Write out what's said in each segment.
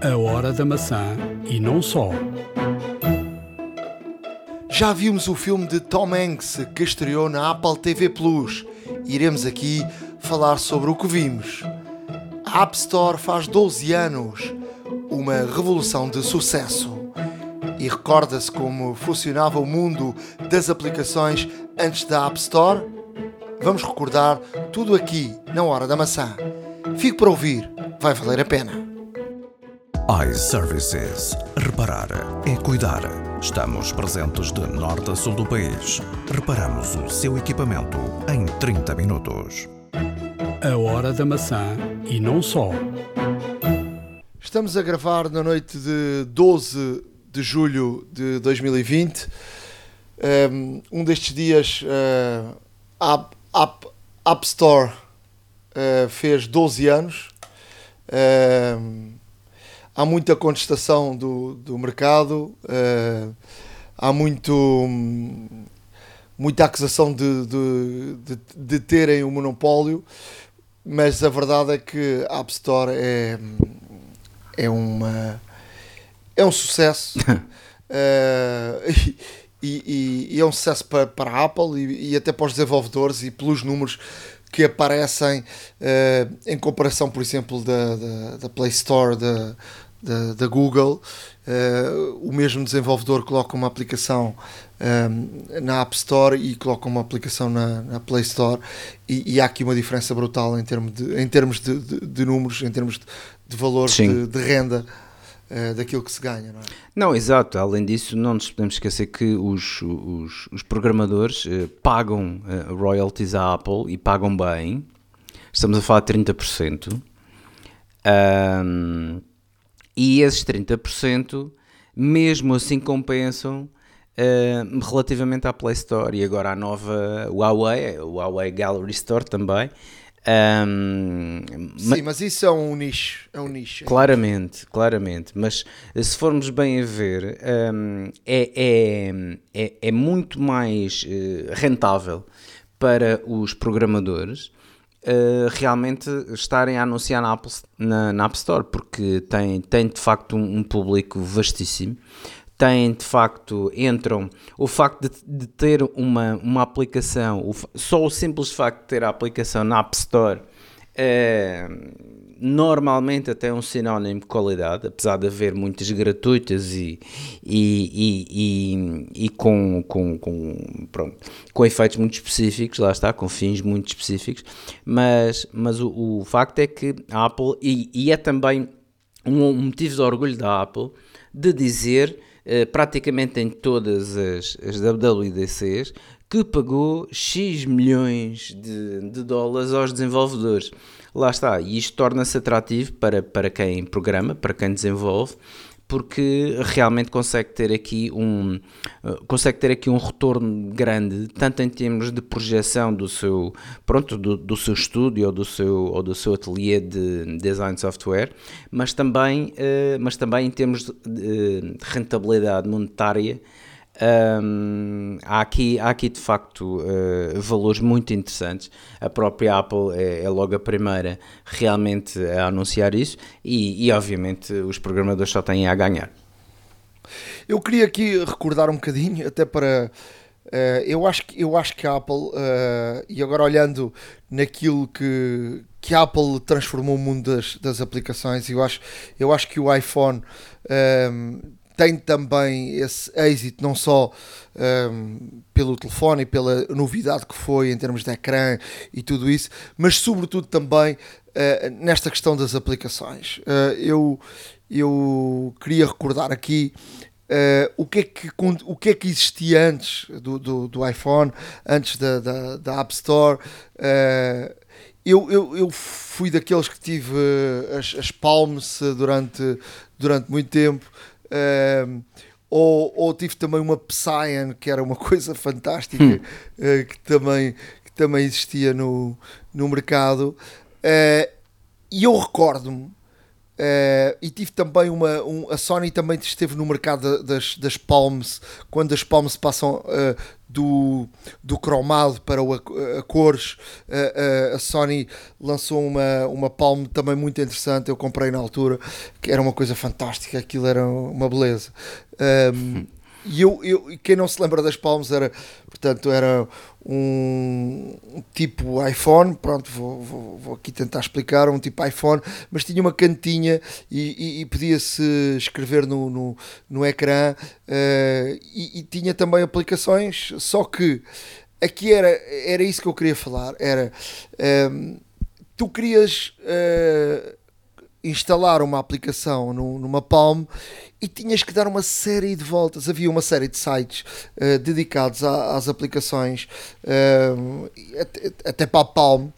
A hora da maçã e não só. Já vimos o filme de Tom Hanks que estreou na Apple TV Plus. Iremos aqui falar sobre o que vimos. A App Store faz 12 anos, uma revolução de sucesso. E recorda-se como funcionava o mundo das aplicações antes da App Store? Vamos recordar tudo aqui na Hora da Maçã. Fique para ouvir, vai valer a pena iServices. Reparar é cuidar. Estamos presentes de norte a sul do país. Reparamos o seu equipamento em 30 minutos. A hora da maçã e não só. Estamos a gravar na noite de 12 de julho de 2020. Um destes dias, uh, App, App, App Store uh, fez 12 anos. Uh, há muita contestação do, do mercado, uh, há muito, muita acusação de, de, de, de, terem um monopólio, mas a verdade é que a App Store é, é, uma, é um sucesso. uh, e, e, e, é um sucesso para, para a Apple e, e até para os desenvolvedores e pelos números que aparecem uh, em comparação, por exemplo, da, da, da Play Store, da, da, da Google, uh, o mesmo desenvolvedor coloca uma aplicação um, ehm, na App Store e coloca uma aplicação na, na Play Store e, e, há aqui uma diferença brutal em termos de, em termos de, de, de números, em termos de, de valor de, renda uh, daquilo que se ganha. Não, é? não, exato. Além disso, não nos podemos esquecer que os, os, os programadores uh, pagam royalties à Apple e pagam bem. Estamos a falar de 30%. Um, e esses 30% mesmo assim compensam uh, relativamente à Play Store e agora à nova Huawei, o Huawei Gallery Store também. Um, Sim, mas isso é um nicho, é um nicho. Claramente, claramente. Mas se formos bem a ver, um, é, é, é, é, muito mais uh, rentável para os programadores uh, realmente estarem a anunciar na, Apple, na, na, App Store, porque tem, tem de facto um, um público vastíssimo. Tem de facto, entram, o facto de, de ter uma, uma aplicação, o, só o simples facto de ter a aplicação na App Store. Uh, normalmente até um sinónimo de qualidade, apesar de haver muitas gratuitas e, e, e, e, com, com, com, pronto, com efeitos muito específicos, lá está, com fins muito específicos, mas, mas o, o facto é que a Apple, e, e é também um motivo de orgulho da Apple, de dizer eh, praticamente em todas as, as WWDCs que pagou X milhões de, de dólares aos desenvolvedores. Lá está, e isto torna-se atrativo para, para quem programa, para quem desenvolve, porque realmente consegue ter aqui um eh, consegue ter aqui um retorno grande tanto em termos de projeção do seu pronto do, do seu estúdio ou do seu ou do seu ateliê de design software mas também uh, mas também em termos de rentabilidade monetária um, há, aqui, há aqui de facto uh, valores muito interessantes. A própria Apple é, é, logo a primeira realmente a anunciar isso e, e, obviamente os programadores só têm a ganhar. Eu queria aqui recordar um bocadinho, até para. Uh, eu, acho que, eu acho que a Apple, uh, e agora olhando naquilo que, que a Apple transformou o mundo das, das aplicações, eu acho, eu acho que o iPhone tem também esse êxito, não só um, pelo telefone e pela novidade que foi em termos de ecrã e tudo isso, mas sobretudo também uh, nesta questão das aplicações. Uh, eu, eu queria recordar aqui Uh, o, que é que, o que é que existia antes do, do, do iPhone, antes da, da, da App Store. Eu, eu, eu, fui daqueles que tive as, as Palms durante, durante muito tempo. Uh, ou, ou tive também uma Psyan, que era uma coisa fantástica, hum. uh, que, também, que também existia no, no mercado. Uh, e eu recordo-me Uh, e tive também uma. Um, a Sony também esteve no mercado das, das Palms, quando as Palms passam uh, do, do cromado para o, a, a cores. Uh, a Sony lançou uma, uma Palm também muito interessante. Eu comprei na altura, que era uma coisa fantástica, aquilo era uma beleza. Um, e eu, eu, quem não se lembra das Palms era, portanto, era um, tipo iPhone, pronto, vou, vou, vou, aqui tentar explicar, um tipo iPhone, mas tinha uma cantinha e, e, e podia-se escrever no, no, no ecrã uh, e, e, tinha também aplicações, só que aqui era, era isso que eu queria falar, era um, eh, tu querias uh, instalar uma aplicação no, numa Palm e tinhas que dar uma série de voltas. Havia uma série de sites uh, dedicados a, às aplicações, uh, até, até, para a Palm.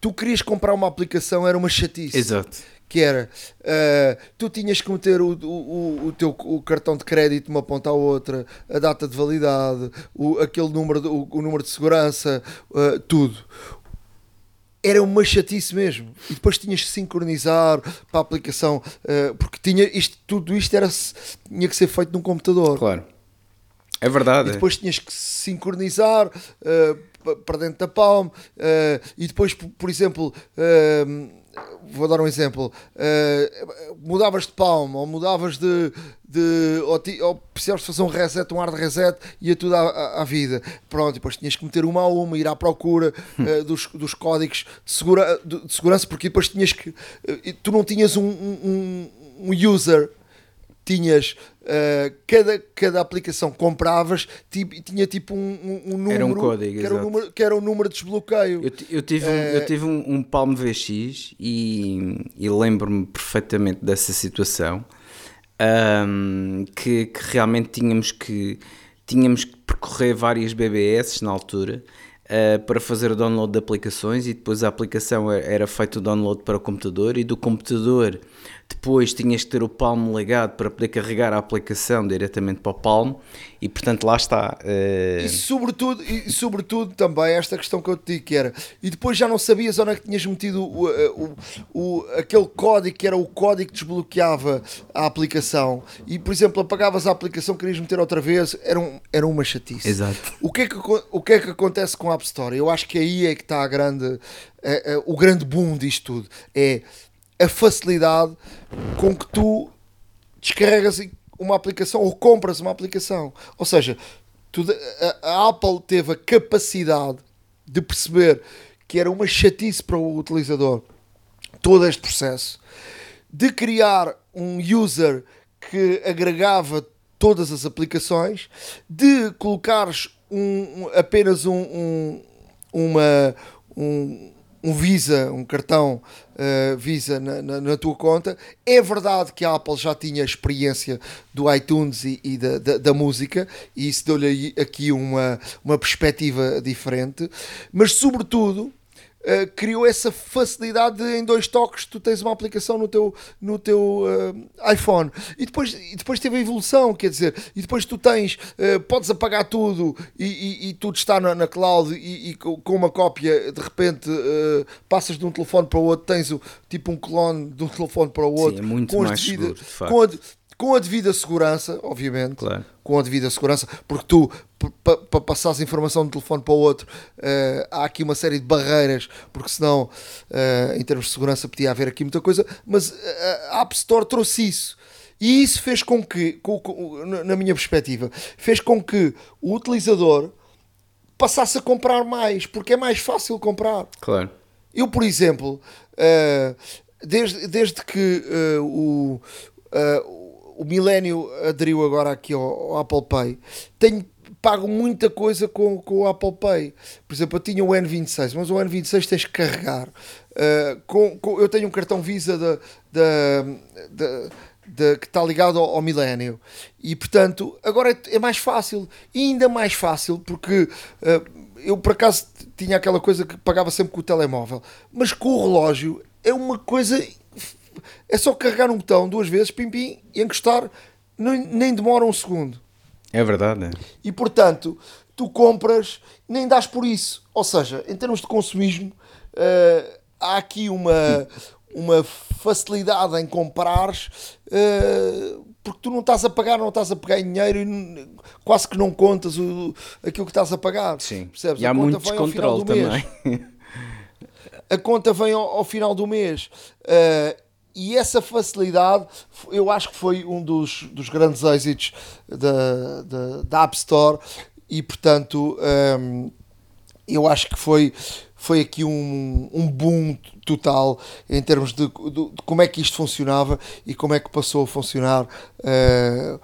Tu querias comprar uma aplicação, era uma chatice. Exato. Que era, uh, tu tinhas que meter o, o, o teu o cartão de crédito de uma ponta à outra, a data de validade, o, aquele número, o, o número de segurança, tudo era uma chatice mesmo. E depois tinhas que sincronizar para a aplicação, uh, porque tinha isto, tudo isto era, tinha que ser feito num computador. Claro. É verdade. E depois tinhas que sincronizar uh, para dentro da Palm. Uh, e depois, por, por exemplo, vou dar um exemplo: mudavas de Palm ou mudavas de, de ou, ti, ou precisavas fazer um reset, um hard reset, ia tudo à, à, à, vida. Pronto, depois tinhas que meter uma a uma, ir à procura uh, dos, dos códigos de, segura, de, de, segurança, porque depois tinhas que. Uh, tu não tinhas um, um, um user tinhas uh, cada, cada aplicação compravas tinha tipo um, um, número era um código, que, era o número que era o número de desbloqueio. Eu, eu tive, uh, um, eu tive um, um Palm VX e, e lembro-me perfeitamente dessa situação um, que, que, realmente tínhamos que, tínhamos que percorrer várias BBS na altura uh, para fazer o download de aplicações e depois a aplicação era feito o download para o computador e do computador depois tinhas que ter o Palm ligado para poder carregar a aplicação diretamente para o Palm e portanto lá está. Uh... E, sobretudo, e sobretudo também esta questão que eu te digo que era, e depois já não sabias onde é que tinhas metido o, o, o, aquele código que era o código que desbloqueava a aplicação e por exemplo apagavas a aplicação, querias meter outra vez, era, um, era uma chatice. Exato. O que, é que, o que é que acontece com a App Store? Eu acho que aí é que está a grande, é, o grande boom disto tudo. É a facilidade com que tu descarregas uma aplicação ou compras uma aplicação. Ou seja, tu, a, a Apple teve a capacidade de perceber que era uma chatice para o utilizador todo este processo, de criar um user que agregava todas as aplicações, de colocares um, apenas um, um uma, um, um Visa, um cartão uh, Visa na, na, na, tua conta. É verdade que a Apple já tinha experiência do iTunes e, e da, da, da, música, e isso deu-lhe aqui uma, uma perspectiva diferente, mas sobretudo uh, criou essa facilidade de, em dois toques tu tens uma aplicação no teu, no teu uh, iPhone. E depois, e depois teve a evolução, quer dizer, e depois tu tens, uh, podes apagar tudo e, e, e tudo está na, na cloud e, e, com uma cópia de repente passas de um telefone para o outro, tens o, tipo um clone de um telefone para o outro Sim, é muito com, mais seguro, a, com a devida segurança, obviamente, claro. com a devida segurança, porque tu, para pa passares informação de telefone para o outro, uh, há aqui uma série de barreiras, porque senão, uh, em termos de segurança, podia haver aqui muita coisa, mas uh, a App Store trouxe isso. E isso fez com que, com, com, na minha perspectiva, fez com que o utilizador passasse a comprar mais, porque é mais fácil comprar. Claro. Eu, por exemplo, desde, desde que o, o Milênio aderiu agora aqui ao, ao, Apple Pay, tenho pago muita coisa com, com o Apple Pay. Por exemplo, eu tinha o N26, mas o N26 tens que carregar. Uh, com, com, eu tenho um cartão Visa de, de, de, que está ligado ao, ao Milênio e portanto agora é, é, mais fácil ainda mais fácil porque uh, eu por acaso tinha aquela coisa que pagava sempre com o telemóvel, mas com o relógio é uma coisa é só carregar um botão duas vezes, pim pim, e encostar, nem, nem demora um segundo. É verdade. É. E portanto, tu compras, nem dás por isso. Ou seja, em termos de consumismo, uh, há aqui uma, uma facilidade em comprares uh, porque tu não estás a pagar, não estás a pegar em dinheiro e quase que não contas o, aquilo que estás a pagar. Sim. Percebes? E há muito descontrole também. a conta vem ao, ao final do mês. Uh, e essa facilidade, eu acho que foi um dos, dos grandes êxitos da, da, da App Store. E, portanto, um, eu acho que foi, foi aqui um, um boom total em termos de, de, de, como é que isto funcionava e como é que passou a funcionar uh,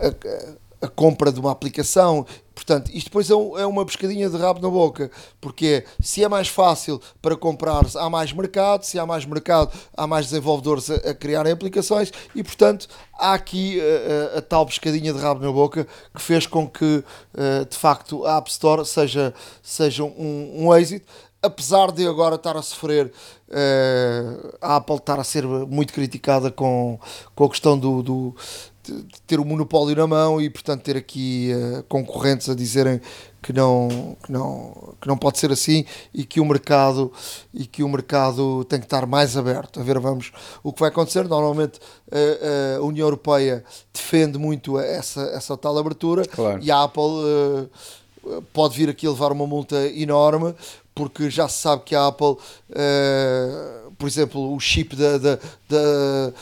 a, a, compra de uma aplicação. Portanto, isto depois é, um, é, uma pescadinha de rabo na boca, porque se é mais fácil para comprar, há mais mercado, se há mais mercado, há mais desenvolvedores a, a criarem aplicações e, portanto, há aqui a, eh, a, a, tal pescadinha de rabo na boca que fez com que, uh, de facto, a App Store seja, seja um, um êxito. Apesar de agora estar a sofrer, uh, a Apple estar a ser muito criticada com, com a questão do, do, ter o monopólio na mão e portanto ter aqui uh, concorrentes a dizerem que não, que, não, que não pode ser assim e que o mercado e que o mercado tem que estar mais aberto a ver vamos o que vai acontecer normalmente uh, uh, a União Europeia defende muito essa, essa tal abertura claro. e a Apple pode vir aqui a levar uma multa enorme porque já se sabe que a Apple por exemplo, o chip da, da, da,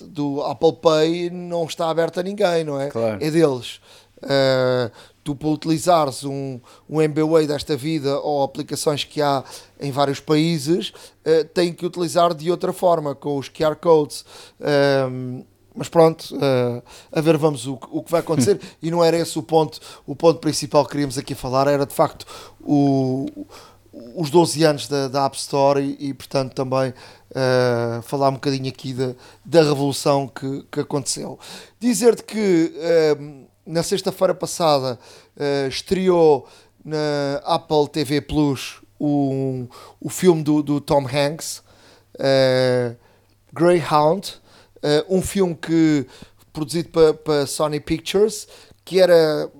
do Apple Pay não está aberto a ninguém, não é? Claro. É deles. Uh, tu para utilizares um, um MBWay desta vida ou aplicações que há em vários países, uh, tem que utilizar de outra forma, com os QR codes. Uh, mas pronto, uh, a ver vamos o, o que vai acontecer e não era esse o ponto, o ponto principal que queríamos aqui falar, era de facto o, os 12 anos da, da App Store e, e portanto também uh, falar um bocadinho aqui da, da revolução que, que aconteceu. Dizer-te que uh, na sexta-feira passada uh, estreou na Apple TV Plus o, o filme do, do Tom Hanks, Greyhound, um filme que produzido para, para Sony Pictures, que era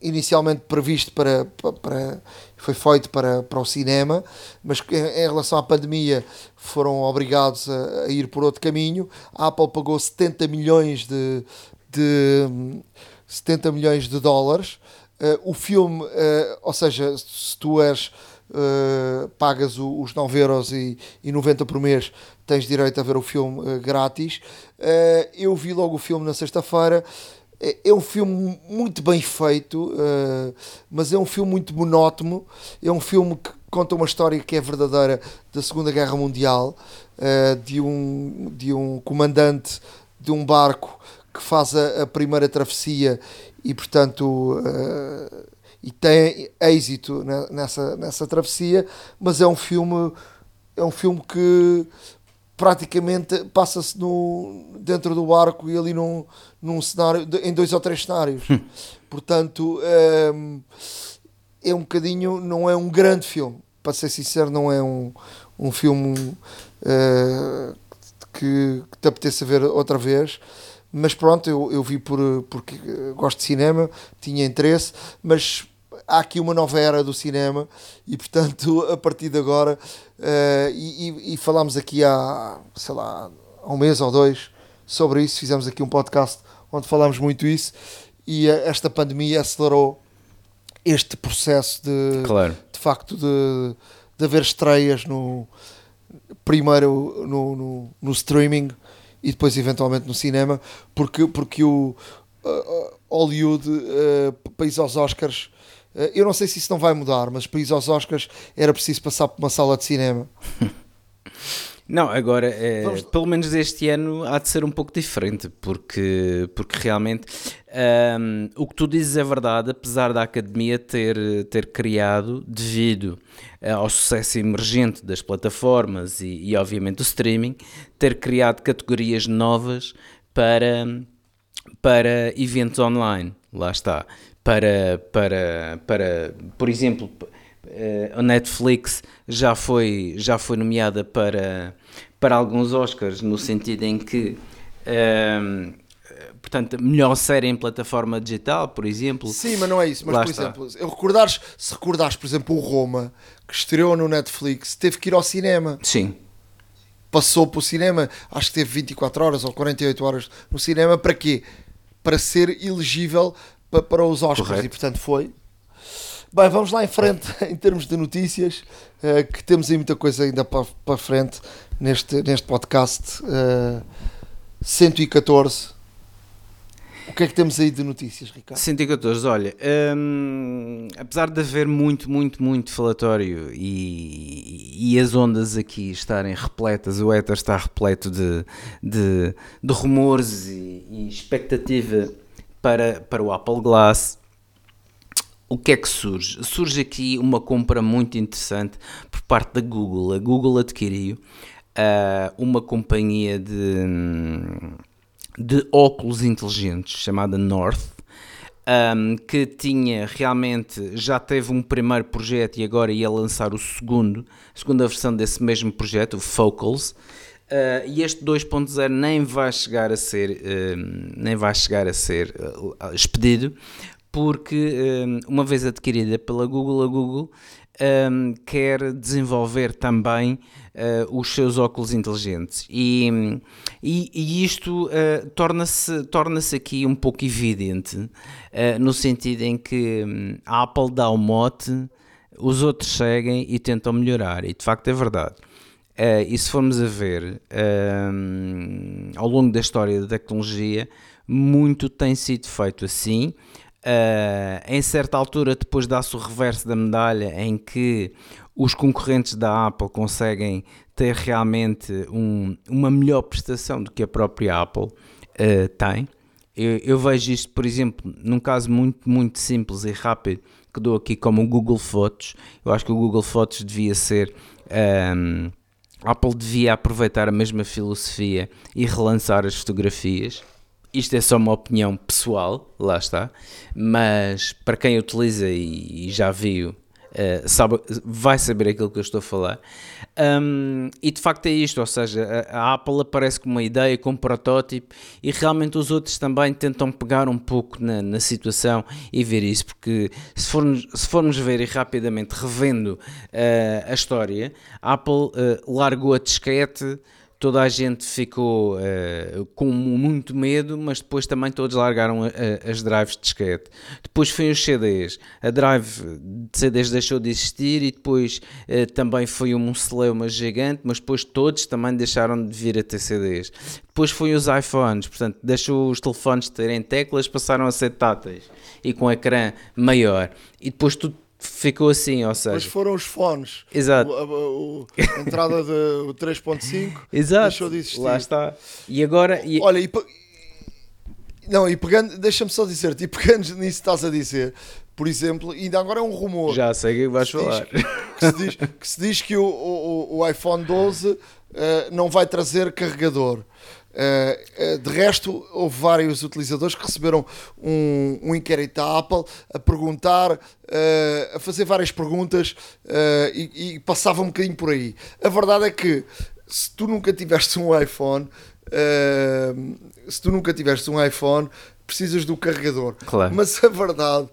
inicialmente previsto para, para, para foi feito para, para o cinema, mas em, em relação à pandemia foram obrigados a, a, ir por outro caminho. A Apple pagou 70 milhões de, de 70 milhões de dólares. Uh, o filme, uh, ou seja, se tu és Uh, pagas o, os 9 euros e, e 90 por mês, tens direito a ver o filme uh, grátis. Uh, eu vi logo o filme na sexta-feira é, é um filme muito bem feito, uh, mas é um filme muito monótono. É um filme que conta uma história que é verdadeira da Segunda Guerra Mundial, uh, de, um, de um comandante de um barco que faz a, a primeira travessia e, portanto, uh, e tem êxito nessa, nessa travessia, mas é um filme é um filme que praticamente passa-se dentro do barco e ali num, num cenário, em dois ou três cenários. Hum. Portanto, é, é um bocadinho, não é um grande filme. Para ser sincero, não é um, um filme é, que, que te apetece ver outra vez. Mas pronto, eu, eu vi por, porque gosto de cinema, tinha interesse, mas há aqui uma nova era do cinema e portanto a partir de agora uh, e, e, falámos aqui há sei lá há um mês ou dois sobre isso fizemos aqui um podcast onde falámos muito isso e esta pandemia acelerou este processo de claro. de facto de, de haver estreias no primeiro no, no, no streaming e depois eventualmente no cinema porque porque o uh, Hollywood uh, país aos Oscars eh, eu não sei se isso não vai mudar, mas para ir aos Oscars era preciso passar por uma sala de cinema. Não, agora, é, Vamos... pelo menos este ano há de ser um pouco diferente, porque, porque realmente um, o que tu dizes é verdade, apesar da academia ter, ter criado, devido eh, ao sucesso emergente das plataformas e, e obviamente do streaming, ter criado categorias novas para, para eventos online. Lá está para, para, para por exemplo, eh, a Netflix já foi, já foi nomeada para, para alguns Oscars, no sentido em que. Um, ehm, portanto, melhor série em plataforma digital, por exemplo. Sim, mas não é isso. Mas, por está. exemplo, eu recordares, se recordares, por exemplo, o Roma, que estreou no Netflix, teve que ir ao cinema. Sim. passou para o cinema, acho que teve 24 horas ou 48 horas no cinema, para quê? Para ser elegível para, para os Oscars Correto. e portanto foi. Bem, vamos lá em frente em termos de notícias, eh, que temos aí muita coisa ainda para, para frente neste, neste podcast eh, 114. O que é que temos aí de notícias, Ricardo? 114, olha, hum, apesar de haver muito, muito, muito falatório e, e as ondas aqui estarem repletas, o éter está repleto de, de, de rumores e, e expectativa para, para o Apple Glass, o que é que surge? Surge aqui uma compra muito interessante por parte da Google. A Google adquiriu ah, uma companhia de, de óculos inteligentes chamada North, um, que tinha realmente, já teve um primeiro projeto e agora ia lançar o segundo, a segunda versão desse mesmo projeto, o Focals. Uh, e este 2.0 nem vai chegar a ser, um, nem vai chegar a ser uh, expedido, porque um, uma vez adquirida pela Google, a Google um, quer desenvolver também uh, os seus óculos inteligentes. E, e, e isto uh, torna-se torna aqui um pouco evidente, uh, no sentido em que um, a Apple dá o mote, os outros seguem e tentam melhorar, e de facto é verdade. Uh, e se formos a ver um, ao longo da história da tecnologia, muito tem sido feito assim. Uh, em certa altura, depois dá-se o reverso da medalha, em que os concorrentes da Apple conseguem ter realmente um, uma melhor prestação do que a própria Apple uh, tem. Eu, eu, vejo isto, por exemplo, num caso muito, muito simples e rápido que dou aqui como o Google Fotos. Eu acho que o Google Fotos devia ser. Um, a Apple devia aproveitar a mesma filosofia e relançar as fotografias. Isto é só uma opinião pessoal, lá está, mas para quem utiliza e, e já viu, uh, sabe, vai saber aquilo que eu estou a falar. Um, e de facto é isto, ou seja, a, a, Apple aparece com uma ideia, com um protótipo, e realmente os outros também tentam pegar um pouco na, na situação e ver isso, porque se formos, se formos ver e rapidamente revendo uh, a história, a Apple uh, largou a disquete toda a gente ficou uh, com muito medo, mas depois também todos largaram a, a, as drives de disquete. Depois foi os CDs. A drive de CDs deixou de existir e depois uh, também foi um celeuma gigante, mas depois todos também deixaram de vir a ter CDs. Depois foi os iPhones, portanto, deixou os telefones terem teclas, passaram a ser táteis e com ecrã maior. E depois tudo ficou assim, ou seja... Mas foram os fones. Exato. O, o, a entrada do 3.5 Exato. deixou de existir. Lá está. E agora... E... Olha, e... Não, e pegando... Deixa-me só dizer-te, e pegando nisso que estás a dizer, por exemplo, ainda agora é um rumor... Já sei o que vais que se falar. Diz, que, se diz, que se diz que o, o, o iPhone 12 uh, não vai trazer carregador. Uh, uh, de resto, houve vários utilizadores que receberam um, um inquérito da Apple a perguntar, uh, a fazer várias perguntas e, e, passava um bocadinho por aí. A verdade é que se tu nunca tiveste um iPhone, se tu nunca tiveste um iPhone, precisas do carregador. Claro. Mas a verdade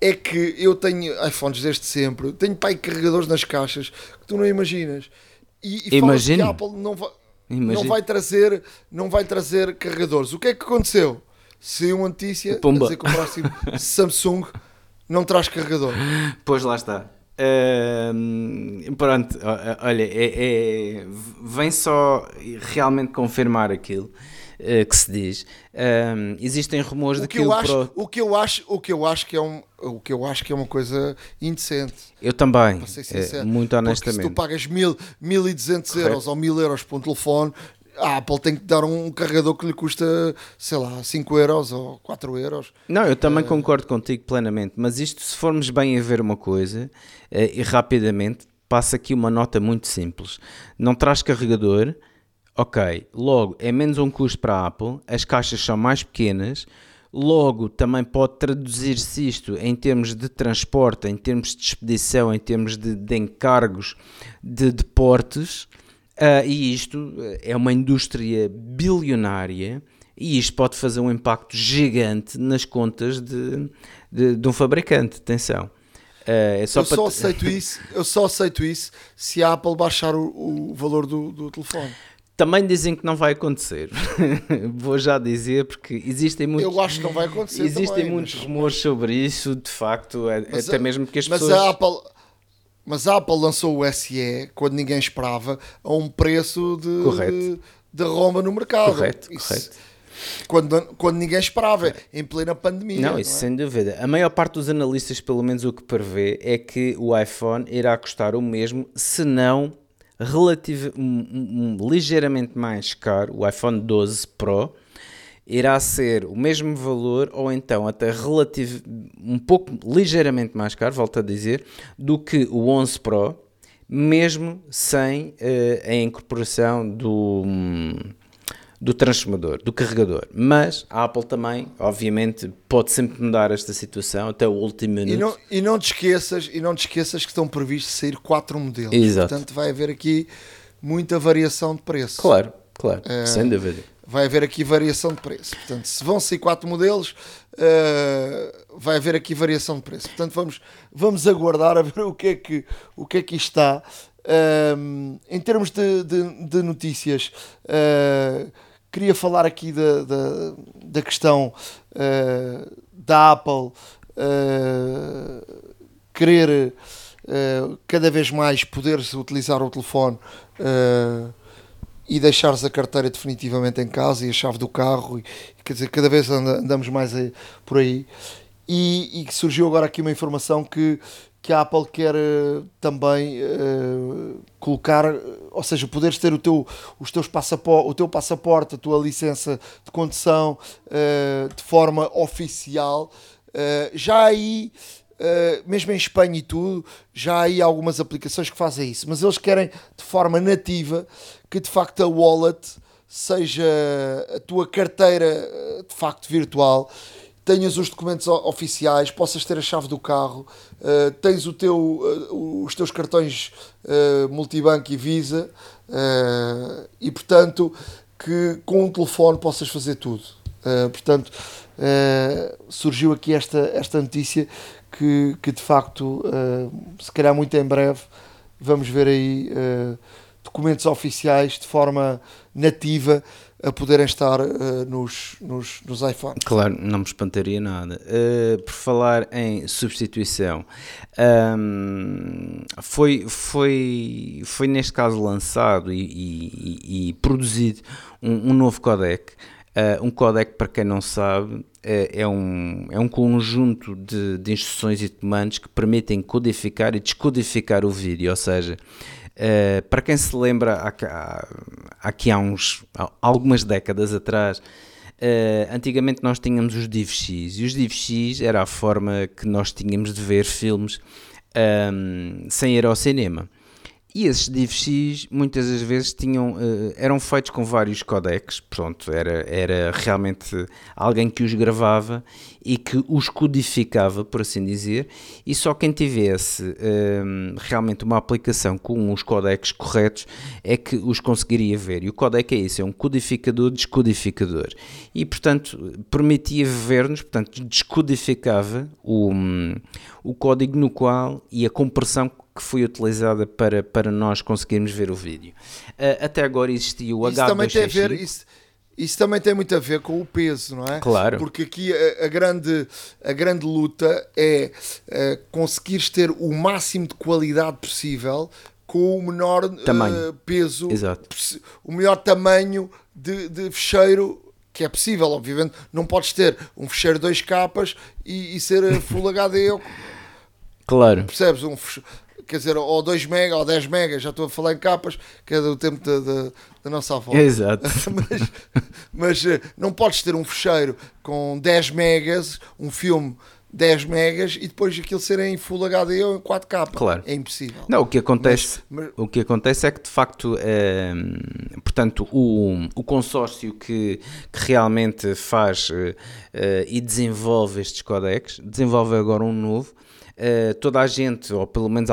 é que eu tenho iPhones desde sempre, tenho pai carregadores nas caixas que tu não imaginas. E, e Imagina. que a Apple não vai Imagina. não vai trazer não vai trazer carregadores o que é que aconteceu se uma notícia Pumba. a dizer que o próximo Samsung não traz carregador Pois lá está. Hum, pronto, olha, é, é- vem só realmente confirmar aquilo eh, que se diz. Hum, existem rumores de que, eu o acho Pro- o que eu acho o que eu acho que é um o que eu acho que é uma coisa indecente Eu também, eh, sincero muito Porque se honestamente. tu pagas mil, 1200 Correto. euros ou 1000 euros por um telefone a Apple tem que dar um carregador que lhe custa sei lá 5 euros ou 4 euros Não, eu também Eh, concordo contigo plenamente, mas isto, se formos bem a ver uma coisa, e rapidamente, passa aqui uma nota muito simples. Não traz carregador, ok, logo é menos um custo para a Apple, as caixas são mais pequenas, logo também pode traduzir-se isto em termos de transporte, em termos de expedição, em termos de, de encargos de, de portes, ah, e isto é uma indústria bilionária e isto pode fazer um impacto gigante nas contas de, de, de um fabricante. Atenção. Ah, é só eu para só aceito isso eu só aceito isso se a Apple baixar o, o valor do, do telefone Também dizem que não vai acontecer. Vou já dizer, porque existem muitos. Eu acho que não vai acontecer. Existem também, muitos mas- rumores sobre isso, de facto, é- Mas até a- mesmo porque as mas pessoas. A Apple, mas a Apple lançou o SE quando ninguém esperava a um preço de, Correto. de, Roma no mercado. Correto, Isso- correto. Quando, quando ninguém esperava, em plena pandemia. Não, não isso é? sem dúvida. A maior parte dos analistas, pelo menos o que prevê, é que o iPhone irá custar o mesmo, se não relativo, um, um- um ligeiramente mais caro. O iPhone 12 Pro irá ser o mesmo valor, ou então até relativo, um pouco ligeiramente mais caro, volto a dizer, do que o 11 Pro, mesmo sem eh, a incorporação do. hum, do transformador, do carregador. Mas a Apple também, obviamente, pode sempre mudar esta situação até o último minuto. E não, e não te esqueças, e não te esqueças que estão previstos sair quatro modelos. Exato. Portanto, vai haver aqui muita variação de preço. Claro, claro, É. sem dúvida. Vai haver aqui variação de preço. Portanto, se vão sair quatro modelos, eh, vai haver aqui variação de preço. Portanto, vamos, vamos aguardar a ver o que é que, o que, é que está. Ahm, em termos de, de- de notícias, eh, queria falar aqui da, da, da questão eh, da Apple eh, querer eh, cada vez mais poder-se utilizar o telefone e deixares a carteira definitivamente em casa e a chave do carro, e, quer dizer, cada vez anda- andamos mais aí- por aí. E, e surgiu agora aqui uma informação que, que a Apple quer também eh, colocar, ou seja, poderes ter o teu, os teus passaporte, o teu passaporte, a tua licença de condução eh, de forma oficial. Eh, já aí Uh, mesmo em Espanha e tudo, já aí algumas aplicações que fazem isso, mas eles querem de forma nativa que de facto a wallet seja a tua carteira uh, de facto virtual, tenhas os documentos oficiais, possas ter a chave do carro, uh, tens o teu, uh, os teus cartões uh, multibanco e Visa e portanto que com um telefone possas fazer tudo. Portanto, surgiu aqui esta, esta notícia que, que de facto, se calhar muito em breve, vamos ver aí documentos oficiais de forma nativa a poderem estar uh, nos, nos, nos iPhones. Claro, não me espantaria nada. Uh, por falar em substituição, um, foi, foi, foi neste caso lançado e, e- e produzido um, um novo codec. Uh, um codec, para quem não sabe, é, um, é um conjunto de, de instruções e comandos que permitem codificar e descodificar o vídeo, ou seja, Uh, para quem se lembra, há, aqui há, uns, algumas décadas atrás, uh, antigamente nós tínhamos os DivX e os DivX era a forma que nós tínhamos de ver filmes um, sem ir ao cinema. E esses DivX muitas das vezes tinham, uh, eram feitos com vários codecs, pronto, era, era realmente alguém que os gravava e que os codificava, por assim dizer, e só quem tivesse um, realmente uma aplicação com os codecs corretos é que os conseguiria ver. E o codec é isso, é um codificador descodificador. E, portanto, permitia ver-nos, portanto, descodificava o, o código no qual e a compressão que foi utilizada para, para nós conseguirmos ver o vídeo. Uh, até agora existia o Isso também tem a ver, H265. isso, isso também tem muito a ver com o peso, não é? Claro. Porque aqui a, a grande, a grande luta é eh, conseguires ter o máximo de qualidade possível com o menor Tamanho. peso, Exato. o melhor tamanho de, de fecheiro que é possível, obviamente. Não podes ter um fecheiro 2 capas e, e ser Full HD, Claro. percebes? Um quer dizer, ou 2 mega ou 10 mega, já estou a falar em capas, que é do tempo da, nossa avó. Exato. mas, mas eh, não podes ter um fecheiro com 10 megas, um filme 10 megas e depois aquilo ser em Full HD ou em 4K. Claro. É impossível. Não, o que acontece, Mas- mas- o que acontece é que de facto, ehm, portanto, o, o consórcio que, que realmente faz eh, e desenvolve estes codecs, desenvolve agora um novo. Eh, toda a gente, ou pelo menos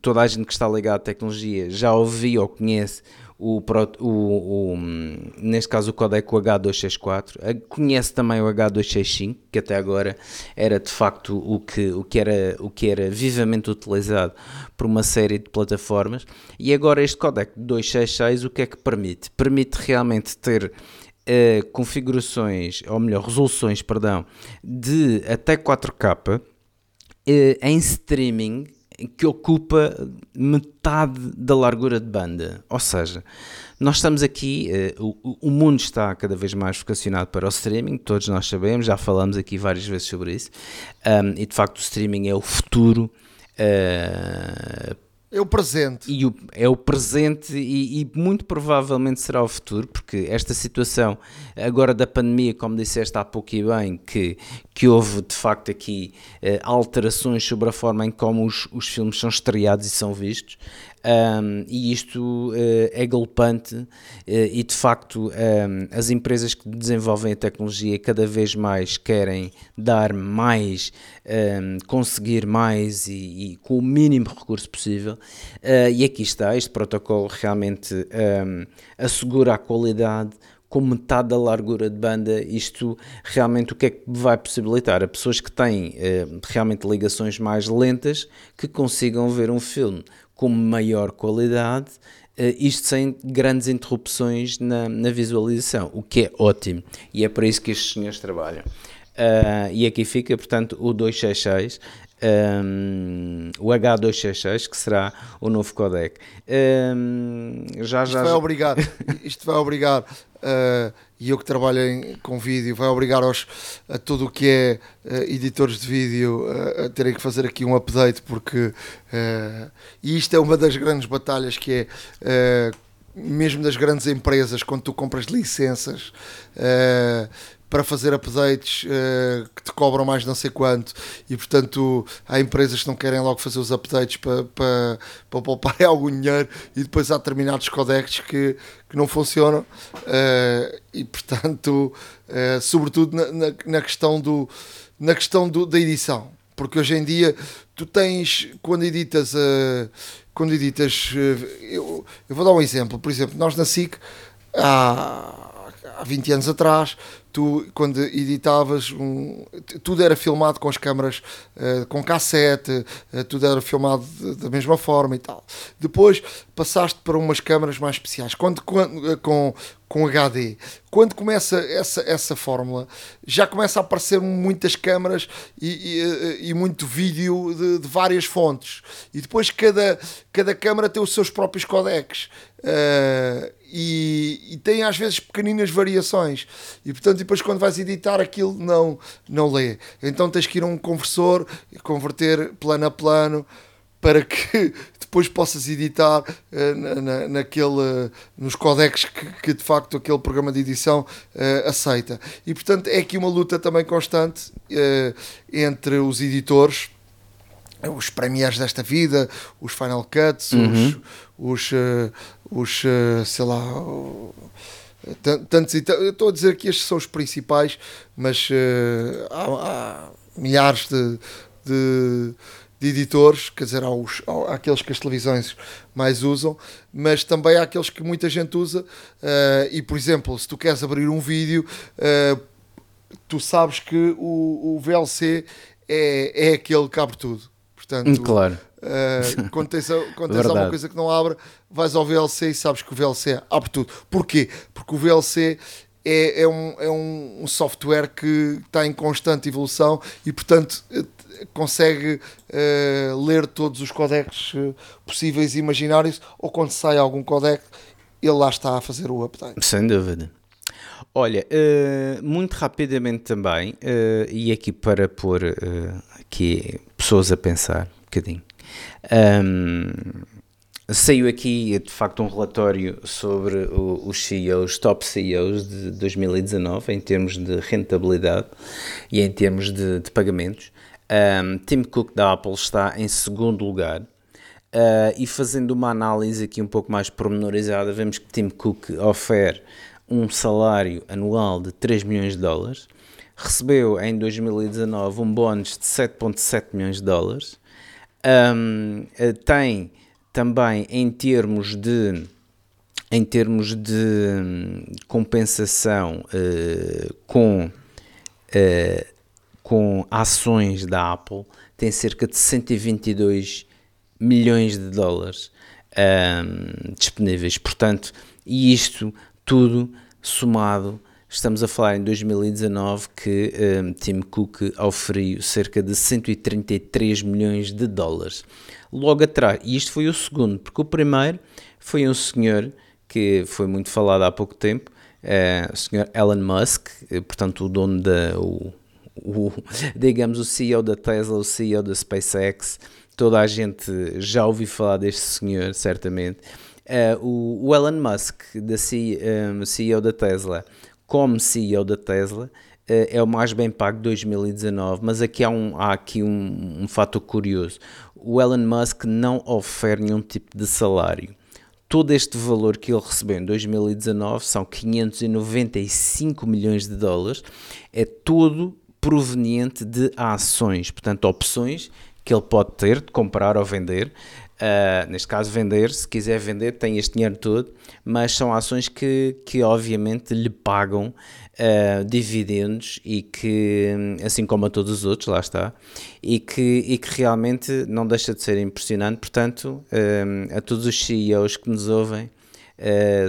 toda a gente que está ligada à tecnologia, já ouviu ou conhece o o, o, o, neste caso o código H264, conhece também o H265, que até agora era de facto o que, o que, era, o que era vivamente utilizado por uma série de plataformas, e agora este código 266 o que é que permite? Permite realmente ter uh, configurações, ou melhor, resoluções, perdão, de até 4K uh, eh, em streaming que ocupa metade da largura de banda. Ou seja, nós estamos aqui, uh, o, o, mundo está cada vez mais vocacionado para o streaming, todos nós sabemos, já falamos aqui várias vezes sobre isso, um, e de facto o streaming é o futuro. Uh, é o presente. E o, é o presente e, e, muito provavelmente será o futuro, porque esta situação agora da pandemia, como disseste há pouco e bem, que, que houve de facto aqui uh, alterações sobre a forma em como os, os filmes são estreados e são vistos, um, e isto uh, é galopante uh, e de facto um, as empresas que desenvolvem a tecnologia cada vez mais querem dar mais, um, conseguir mais e, e, com o mínimo recurso possível. Uh, e aqui está, este protocolo realmente assegura a qualidade com metade da largura de banda, isto realmente o que é que vai possibilitar? A pessoas que têm realmente ligações mais lentas que consigam ver um filme com maior qualidade, uh, isto sem grandes interrupções na, na, visualização, o que é ótimo e é para isso que estes senhores trabalham. Uh, e aqui fica, portanto, o 266, um, o H266, que será o novo codec. Um, já, isto, já, vai já... Obrigar, isto vai obrigar, uh, e eu que trabalho em, com vídeo, vai obrigar aos, a tudo o que é uh, editores de vídeo uh, a terem que fazer aqui um update, porque e isto é uma das grandes batalhas que é mesmo das grandes empresas, quando tu compras licenças, uh, para fazer updates uh, que te cobram mais não sei quanto e portanto há empresas que não querem logo fazer os updates para, para, para poupar algum dinheiro e depois há determinados codecs que, que não funcionam uh, e portanto uh, sobretudo na, na, na, questão, do, na questão do, da edição. Porque hoje em dia tu tens quando editas quando editas eu, eu vou dar um exemplo. Por exemplo nós na SIC há há 20 anos atrás, tu quando editavas um, tudo era filmado com as câmaras uh, com cassete, uh, tudo era filmado de, da mesma forma e tal. Depois passaste para umas câmaras mais especiais, quando, quando uh, com, com HD. Quando começa essa, essa fórmula, já começa a aparecer muitas câmaras e, e, e muito vídeo de, de, várias fontes. E depois cada, cada câmara tem os seus próprios codecs. Uh, e, e, tem às vezes pequeninas variações e portanto depois quando vais editar aquilo não, não lê então tens que ir a um conversor e converter plano a plano para que depois possas editar uh, na, na, naquele, uh, nos codecs que, que, de facto aquele programa de edição uh, aceita e portanto é aqui uma luta também constante entre os editores os premiers desta vida, os Final Cuts, uhum. os, os, uh, os uh, sei lá, uh, tantos e eu estou a dizer que estes são os principais, mas uh, há, há, milhares de, de, de, editores, quer dizer, há, os, há aqueles que as televisões mais usam, mas também há aqueles que muita gente usa, uh, e por exemplo, se tu queres abrir um vídeo, uh, tu sabes que o, o VLC é, é aquele que abre tudo Portanto, claro. Uh, quando tens, quando tens alguma coisa que não abre, vais ao VLC e sabes que o VLC abre tudo. Porquê? Porque o VLC é, é, um, é um software que está em constante evolução e, portanto, eh, consegue uh, ler todos os codecs possíveis e imaginários, ou quando sai algum codec, ele lá está a fazer o update. Sem dúvida. Olha, uh, muito rapidamente também, uh, e aqui para pôr aqui pessoas a pensar um bocadinho. Um, saiu aqui de facto um relatório sobre os CEOs, top CEOs de 2019 em termos de rentabilidade e em termos de, de pagamentos. Um, Tim Cook da Apple está em segundo lugar. Uh, e fazendo uma análise aqui um pouco mais pormenorizada, vemos que Tim Cook oferece um salário anual de 3 milhões de dólares, recebeu em 2019 um bónus de 7,7 milhões de dólares, um, eh, tem também em termos de em termos de hum, compensação uh, com, uh, com ações da Apple, tem cerca de 122 milhões de dólares um, disponíveis. Portanto, e isto tudo somado, estamos a falar em 2019 que um, Tim Cook oferiu cerca de 133 milhões de dólares. Logo atrás, e isto foi o segundo, porque o primeiro foi um senhor que foi muito falado há pouco tempo, uh, o senhor Elon Musk, eh, portanto o dono da... O, o, digamos, o CEO da Tesla, o CEO da SpaceX, toda a gente já ouviu falar deste senhor, certamente. Uh, o, o, Elon Musk, da C, um, CEO da Tesla, como CEO da Tesla, uh, é o mais bem pago de 2019, mas aqui há, um, há aqui um, um fato curioso. O Elon Musk não oferece nenhum tipo de salário. Todo este valor que ele recebeu em 2019 são 595 milhões de dólares, é todo proveniente de ações, portanto, opções que ele pode ter de comprar ou vender. Uh, neste caso, vender, se quiser vender, tem este dinheiro todo, mas são ações que, que obviamente lhe pagam uh, dividendos e que, assim como a todos os outros, lá está, e que, e que realmente não deixa de ser impressionante. Portanto, uh, a todos os CEOs que nos ouvem,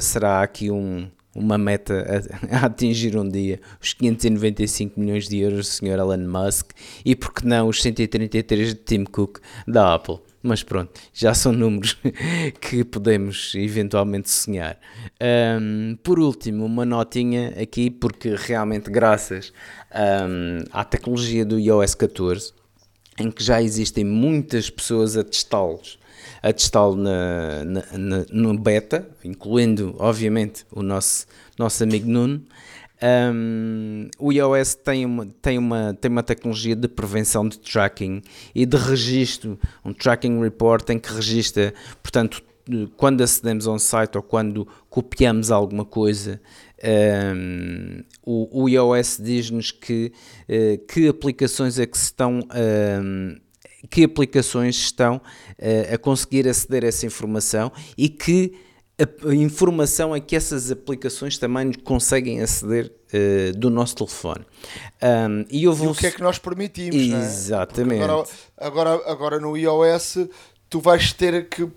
será aqui um, uma meta a, a, atingir um dia os 595 milhões de euros do Sr. Elon Musk e porque não os 133 de Tim Cook da Apple. Mas pronto, já são números que podemos eventualmente sonhar. Um, por último, uma notinha aqui, porque realmente, graças um, à tecnologia do iOS 14, em que já existem muitas pessoas a testá-los a testá-lo na, na, na, no beta, incluindo, obviamente, o nosso, nosso amigo Nuno. Um, o iOS tem uma, tem, uma, tem uma tecnologia de prevenção de tracking e de registro, um tracking report em que registra, portanto, quando acedemos a um site ou quando copiamos alguma coisa, um, o, o iOS diz-nos que, uh, que aplicações é que estão um, que aplicações estão uh, a conseguir aceder a essa informação e que a, a informação a que essas aplicações também conseguem aceder uh, do nosso telefone. Um, e, houve e o que é que nós permitimos, é? Exatamente. Agora, agora, agora no iOS tu vais ter que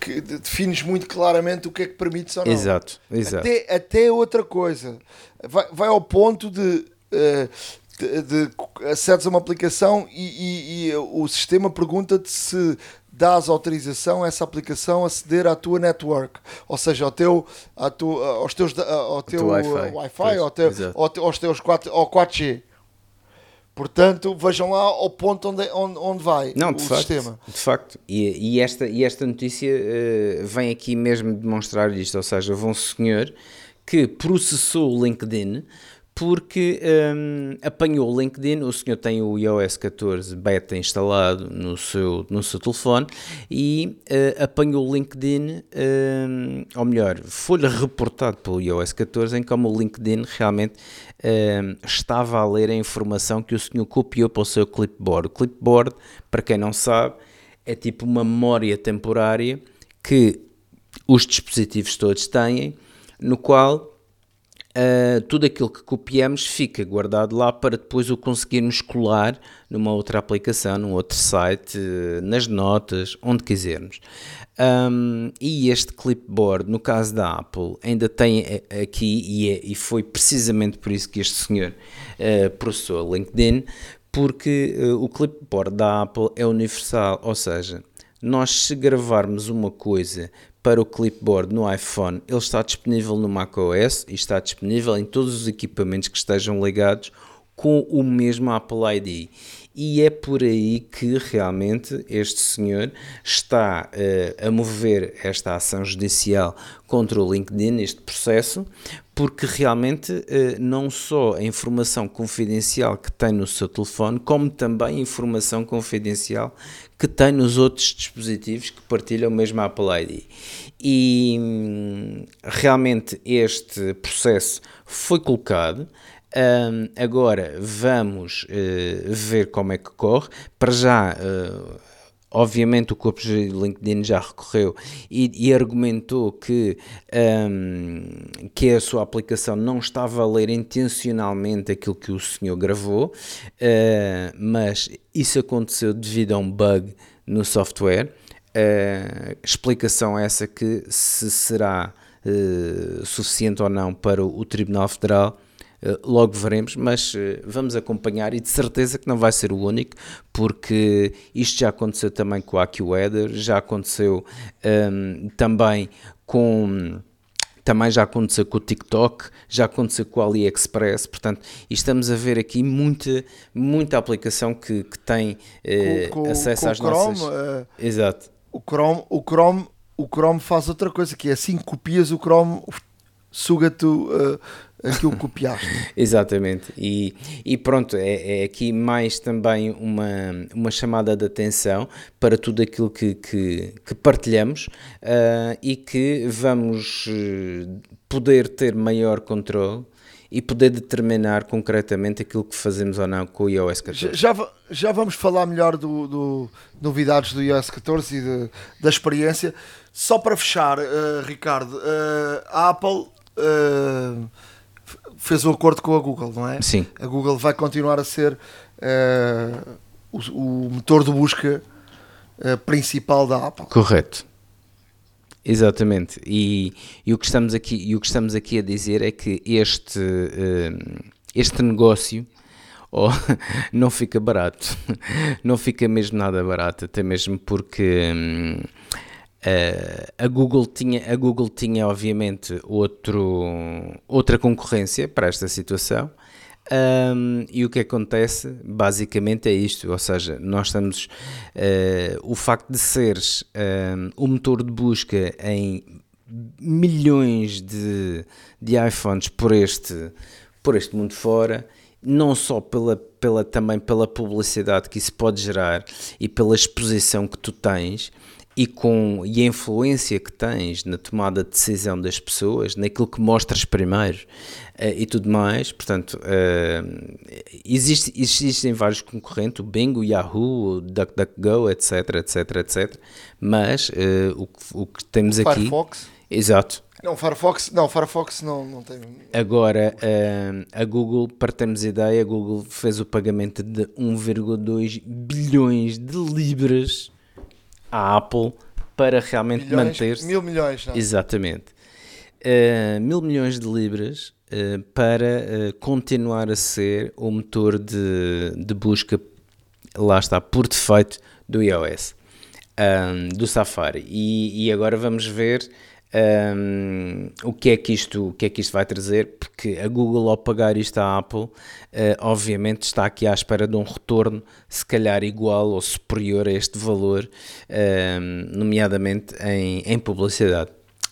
que defines muito claramente o que é que permites ou não. Exato, exato. Até, até outra coisa. Vai, vai ao ponto de uh, de, de acedes a uma aplicação e, e, e o sistema pergunta-te se dás autorização a essa aplicação aceder à tua network, ou seja, ao teu, à tua, aos teus, ao teu Wi-Fi, wi ao teu, ao, aos teus 4, ao 4G. Portanto, vejam lá ao ponto onde, onde, onde vai Não, o facto, sistema. De facto, e, e, esta, e esta notícia uh, vem aqui mesmo demonstrar isto, ou seja, houve um senhor que processou o LinkedIn porque um, apanhou o LinkedIn, o senhor tem o iOS 14 beta instalado no seu, no seu telefone e uh, apanhou o LinkedIn, um, ou melhor, foi-lhe reportado pelo iOS 14 em como o LinkedIn realmente um, estava a ler a informação que o senhor copiou para o seu clipboard. O clipboard, para quem não sabe, é tipo uma memória temporária que os dispositivos todos têm, no qual uh, tudo aquilo que copiamos fica guardado lá para depois o conseguirmos colar numa outra aplicação, num outro site, nas notas, onde quisermos. Um, e este clipboard, no caso da Apple, ainda tem aqui, e, é, e foi precisamente por isso que este senhor uh, processou LinkedIn, porque uh, o clipboard da Apple é universal, ou seja, nós se gravarmos uma coisa para o clipboard no iPhone, ele está disponível no macOS e está disponível em todos os equipamentos que estejam ligados com o mesmo Apple ID. E é por aí que realmente este senhor está uh, a mover esta ação judicial contra o LinkedIn, este processo, porque realmente uh, não só a informação confidencial que tem no seu telefone, como também a informação confidencial que tem nos outros dispositivos que partilham o mesmo Apple ID. E hum, realmente este processo foi colocado. Um, agora vamos uh, ver como é que corre. Para já, uh, obviamente o corpo de LinkedIn já recorreu e, e argumentou que, um, que a sua aplicação não estava a ler intencionalmente aquilo que o senhor gravou, uh, mas isso aconteceu devido a um bug no software. Uh, explicação essa que se será uh, suficiente ou não para o, o Tribunal Federal logo veremos, mas eh, vamos acompanhar e de certeza que não vai ser o único, porque isto já aconteceu também com a AccuWeather, já aconteceu um, ehm, também com também já aconteceu com o TikTok, já aconteceu com o AliExpress, portanto, estamos a ver aqui muita, muita aplicação que, que tem uh, com, acesso com às Chrome, nossas... Uh, Exato. O Chrome, o, Chrome, o Chrome faz outra coisa, que é assim copias o Chrome, suga-te uh, aquilo que copiaste. Exatamente, e, e pronto, é, é, aqui mais também uma, uma chamada de atenção para tudo aquilo que, que, que partilhamos uh, e que vamos eh, poder ter maior controle e poder determinar concretamente aquilo que fazemos ou não com o iOS 14. Já, já vamos falar melhor do, do novidades do iOS 14 e de, da experiência. Só para fechar, uh, Ricardo, uh, a Apple fez o um acordo com a Google, não é? Sim. A Google vai continuar a ser uh, o, o, motor de busca uh, principal da Apple. Correto. Exatamente. E, e, o que estamos aqui, e o que estamos aqui a dizer é que este, uh, este negócio oh, não fica barato. não fica mesmo nada barato, até mesmo porque. Um, Uh, a, Google tinha, a Google tinha, obviamente, outro, outra concorrência para esta situação. Um, e o que acontece basicamente é isto, ou seja, nós estamos uh, o facto de seres um, o motor de busca em milhões de, de iPhones por este, por este mundo fora, não só pela, pela, também pela publicidade que isso pode gerar e pela exposição que tu tens, e, com, e a influência que tens na tomada de decisão das pessoas, naquilo que mostras primeiro uh, e tudo mais. Portanto, uh, existe, existem vários concorrentes, o Bing, o Yahoo, o DuckDuckGo, etc, etc, etc. Mas uh, o, o que temos aqui... Firefox? Exato. Não, Firefox não, Firefox não, não tem. Agora, a Google, para termos ideia, a Google fez o pagamento de 1,2 bilhões de libras à Apple para realmente manter-se. Mil milhões, não? Exatamente. Uh, mil milhões de libras uh, para uh, continuar a ser o motor de, de busca, lá está, por defeito do iOS, um, do Safari. E, e, agora vamos ver um, o, que é que isto, o que é que isto vai trazer, porque a Google, ao pagar isto à Apple, uh, obviamente está aqui à espera de um retorno, se calhar igual ou superior a este valor, um, nomeadamente em, em publicidade.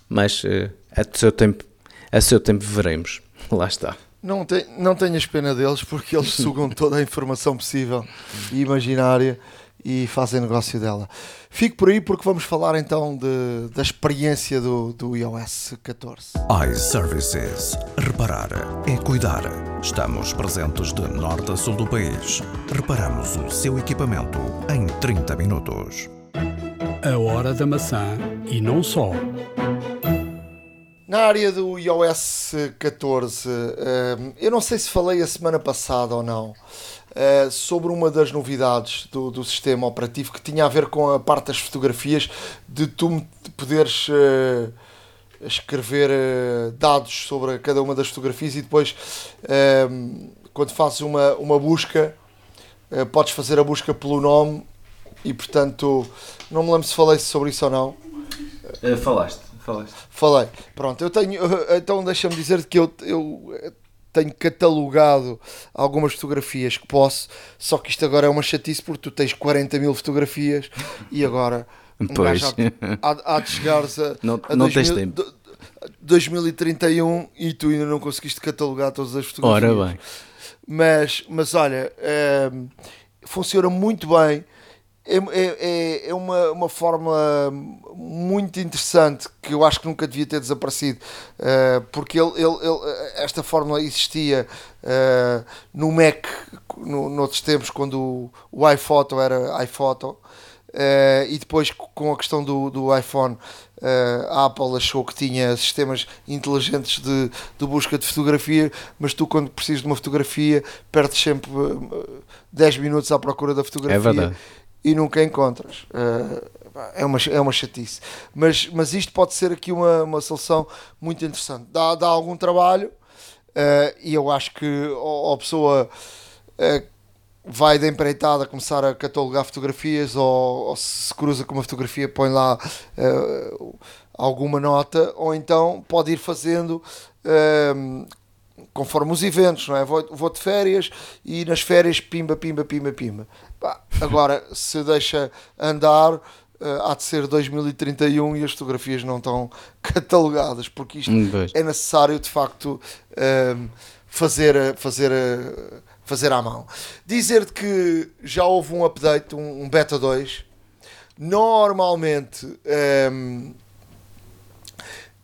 Mas uh, a seu tempo, a seu tempo veremos. Lá está. Não, te, não tenhas pena deles porque eles sugam toda a informação possível e imaginária e fazem negócio dela. Fico por aí porque vamos falar então de, da experiência do, do iOS 14. iServices. Reparar é cuidar. Estamos presentes de norte a sul do país. Reparamos o seu equipamento em 30 minutos. A hora da maçã e não só. Na área do iOS 14, eh, eu não sei se falei a semana passada ou não uh, sobre uma das novidades do, do sistema operativo que tinha a ver com a parte das fotografias, de tu poderes uh, escrever uh, dados sobre cada uma das fotografias e depois, quando fazes uma, uma busca, podes fazer a busca pelo nome e, portanto, não me lembro se falei sobre isso ou não. falaste. Falaste. Falei. Pronto, eu tenho. Então deixa-me dizer que eu, eu tenho catalogado algumas fotografias que posso, só que isto agora é uma chatice porque tu tens 40 mil fotografias e agora um pois. há, há de chegares a, não, a não 2000, tens tempo. 2031 e tu ainda não conseguiste catalogar todas as fotografias. Ora bem. Mas, mas olha, é, funciona muito bem é, é, é, é uma, uma fórmula muito interessante que eu acho que nunca devia ter desaparecido, uh, porque ele, ele, ele, esta fórmula existia uh, no Mac no, noutros tempos, quando o, o iPhoto era iPhoto. Uh, e depois com a questão do, do iPhone, a Apple achou que tinha sistemas inteligentes de, de busca de fotografia, mas tu quando precisas de uma fotografia perdes sempre 10 minutos à procura da fotografia é e nunca encontras. é, uma, é uma chatice. Mas, mas isto pode ser aqui uma, uma solução muito interessante. Dá, dá algum trabalho e eu acho que a, a pessoa vai da empreitada começar a catalogar fotografias ou, ou, se cruza com uma fotografia põe lá uh, alguma nota ou então pode ir fazendo uh, conforme os eventos, não é? Vou, vou de férias e nas férias pimba, pimba, pimba, pimba. Agora, se deixa andar, uh, há de ser 2031 e as fotografias não estão catalogadas, porque isto hum, é necessário de facto fazer, fazer fazer à mão. Dizer-te que já houve um update, um, um beta 2. Normalmente um, ehm,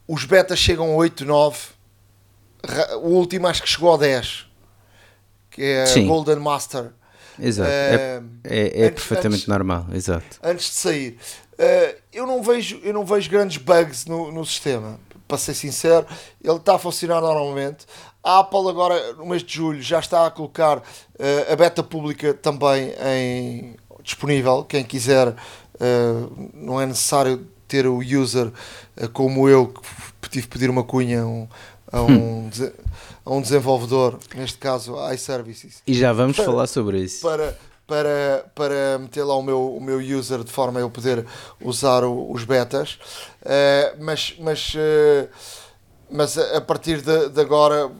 os betas chegam a 8, 9. O último acho que chegou a 10. Que é Sim. Golden Master. Exato. É, é, é antes, perfeitamente antes, normal. Exato. Antes de sair. Uh, eu, não vejo, eu não vejo grandes bugs no, no sistema. Para ser sincero, ele está a funcionar normalmente. A Apple agora, no mês de julho, já está a colocar uh, a beta pública também em, disponível. Quem quiser, uh, não é necessário ter o user uh, como eu, que tive que pedir uma cunha um, a, um, a um desenvolvedor, neste caso iServices. E já vamos para, falar sobre isso. Para, para, para meter lá o meu, o meu user de forma a eu poder usar o, os betas. mas mas mas a, partir de, de, agora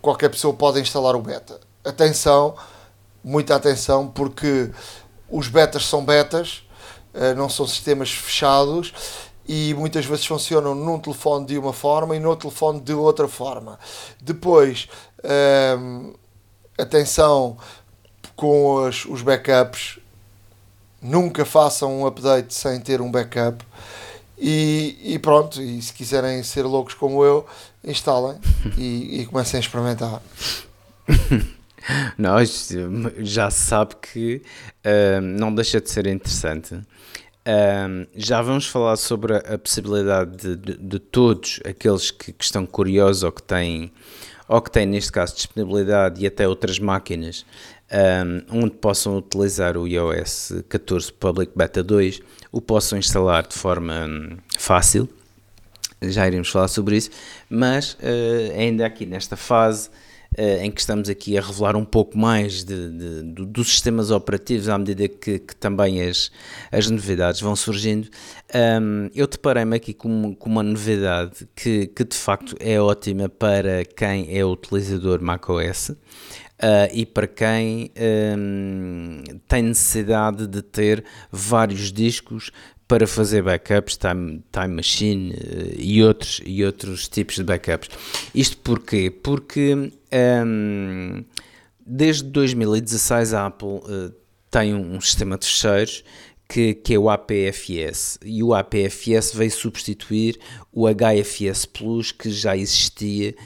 qualquer pessoa pode instalar o beta. Atenção, muita atenção, porque os betas são betas, eh, não são sistemas fechados e muitas vezes funcionam num telefone de uma forma e no telefone de outra forma. Depois, ehm, atenção com os, os backups, nunca façam um update sem ter um backup. E, e, pronto, e se quiserem ser loucos como eu, instalem e, e comecem a experimentar. Nós já se sabe que uh, não deixa de ser interessante. Uh, já vamos falar sobre a, possibilidade de, de, de, todos aqueles que, que, estão curiosos ou que têm, ou que têm, neste caso, disponibilidade e até outras máquinas um, onde possam utilizar o iOS 14 Public Beta 2, o possam instalar de forma um, fácil. Já iremos falar sobre isso, mas uh, ainda aqui nesta fase em que estamos aqui a revelar um pouco mais de, de, de dos sistemas operativos à medida que, que, também as, as novidades vão surgindo, um, eu deparei-me aqui com, com, uma novidade que, que de facto é ótima para quem é utilizador macOS. Uh, e para quem um, tem necessidade de ter vários discos para fazer backups, time, time machine uh, e, outros, e outros tipos de backups. Isto porquê? Porque um, desde 2016 a Apple uh, tem um, sistema de fecheiros que, que, é o APFS e o APFS veio substituir o HFS Plus que já existia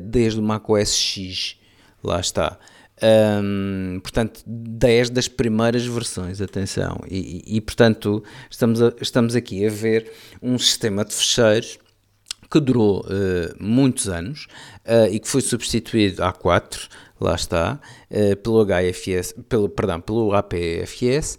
desde o macOS X. Lá está. Um, portanto, 10 das primeiras versões, atenção, e, e, e portanto estamos, a, estamos aqui a ver um sistema de fecheiros que durou uh, muitos anos uh, e que foi substituído há 4, lá está, uh, pelo HFS, pelo, perdão, pelo APFS,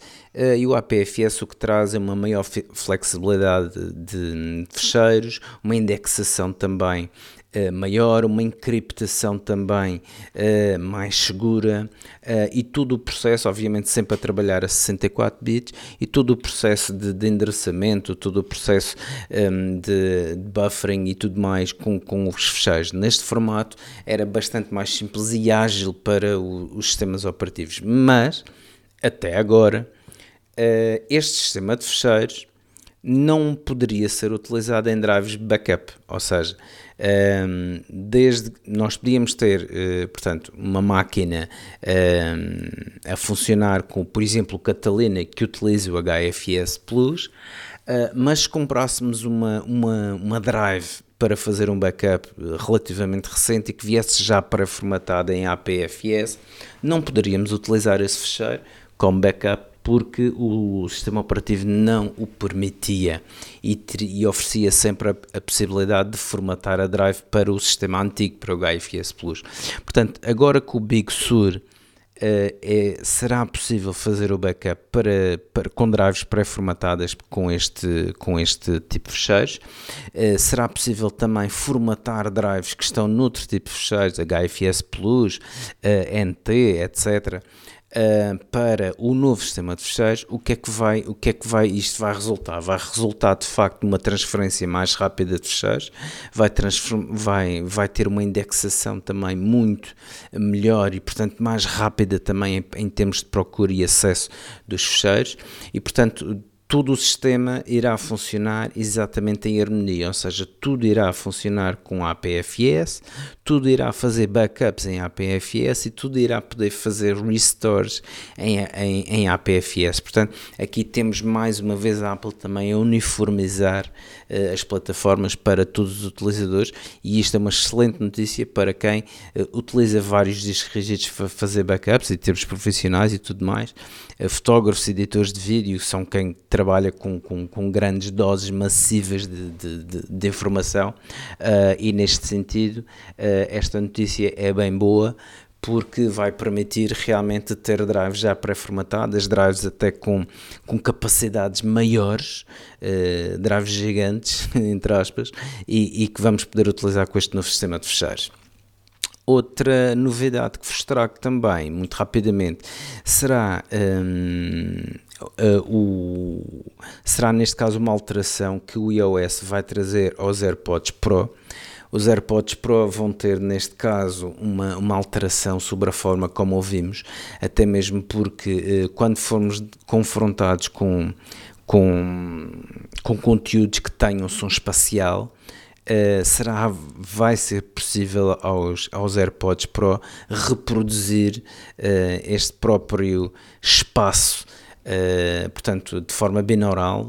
e o APFS o que traz é uma maior flexibilidade de, de fecheiros, uma indexação também Uh, maior, uma encriptação também uh, mais segura uh, e todo o processo, obviamente sempre a trabalhar a 64 bits e todo o processo de, de endereçamento, todo o processo um, ehm, de, de, buffering e tudo mais com, com os fecheiros. Neste formato era bastante mais simples e ágil para o, os sistemas operativos, mas até agora este sistema de fecheiros não poderia ser utilizado em drives backup, ou seja, ehm, desde nós podíamos ter, eh, portanto, uma máquina ehm, a funcionar com, por exemplo, Catalina que utiliza o HFS Plus, eh, mas se comprássemos uma, uma, uma drive para fazer um backup relativamente recente e que viesse já pré-formatado em APFS, não poderíamos utilizar esse fecheiro como backup porque o sistema operativo não o permitia e, e oferecia sempre a, a, possibilidade de formatar a drive para o sistema antigo, para o HFS Plus. Portanto, agora com o Big Sur Uh, é, será possível fazer o backup para, para, com drives pré-formatadas com este, com este tipo de fecheiros. Uh, será possível também formatar drives que estão noutro tipo de fecheiros, HFS Plus, uh, eh, NT, etc uh, para o novo sistema de fecheiros, o que é que vai, o que é que vai, isto vai resultar? Vai resultar de facto numa transferência mais rápida de fecheiros, vai, vai, vai ter uma indexação também muito melhor e portanto mais rápida também em, em termos de procura e acesso dos fecheiros e portanto todo o sistema irá funcionar exatamente em harmonia, ou seja, tudo irá funcionar com APFS, tudo irá fazer backups em APFS e tudo irá poder fazer restores em, em, em APFS. Portanto, aqui temos mais uma vez a Apple também a uniformizar uh, as plataformas para todos os utilizadores e isto é uma excelente notícia para quem uh, utiliza vários discos rígidos para fazer backups e termos profissionais e tudo mais. Uh, fotógrafos, editores de vídeo são quem trabalha com, com, com grandes doses massivas de, de, de, de informação e neste sentido esta notícia é bem boa porque vai permitir realmente ter drives já pré-formatadas, drives até com, com capacidades maiores, uh, drives gigantes, entre aspas, e, e, que vamos poder utilizar com este novo sistema de fechares. Outra novidade que vos trago também, muito rapidamente, será, um, uh, eh, o, será neste caso uma alteração que o iOS vai trazer aos AirPods Pro, os AirPods Pro vão ter, neste caso, uma, uma alteração sobre a forma como ouvimos, até mesmo porque eh, quando formos confrontados com, com, com conteúdos que tenham som espacial, Uh, será, vai ser possível aos, aos AirPods Pro reproduzir uh, este próprio espaço, uh, portanto, de forma binaural,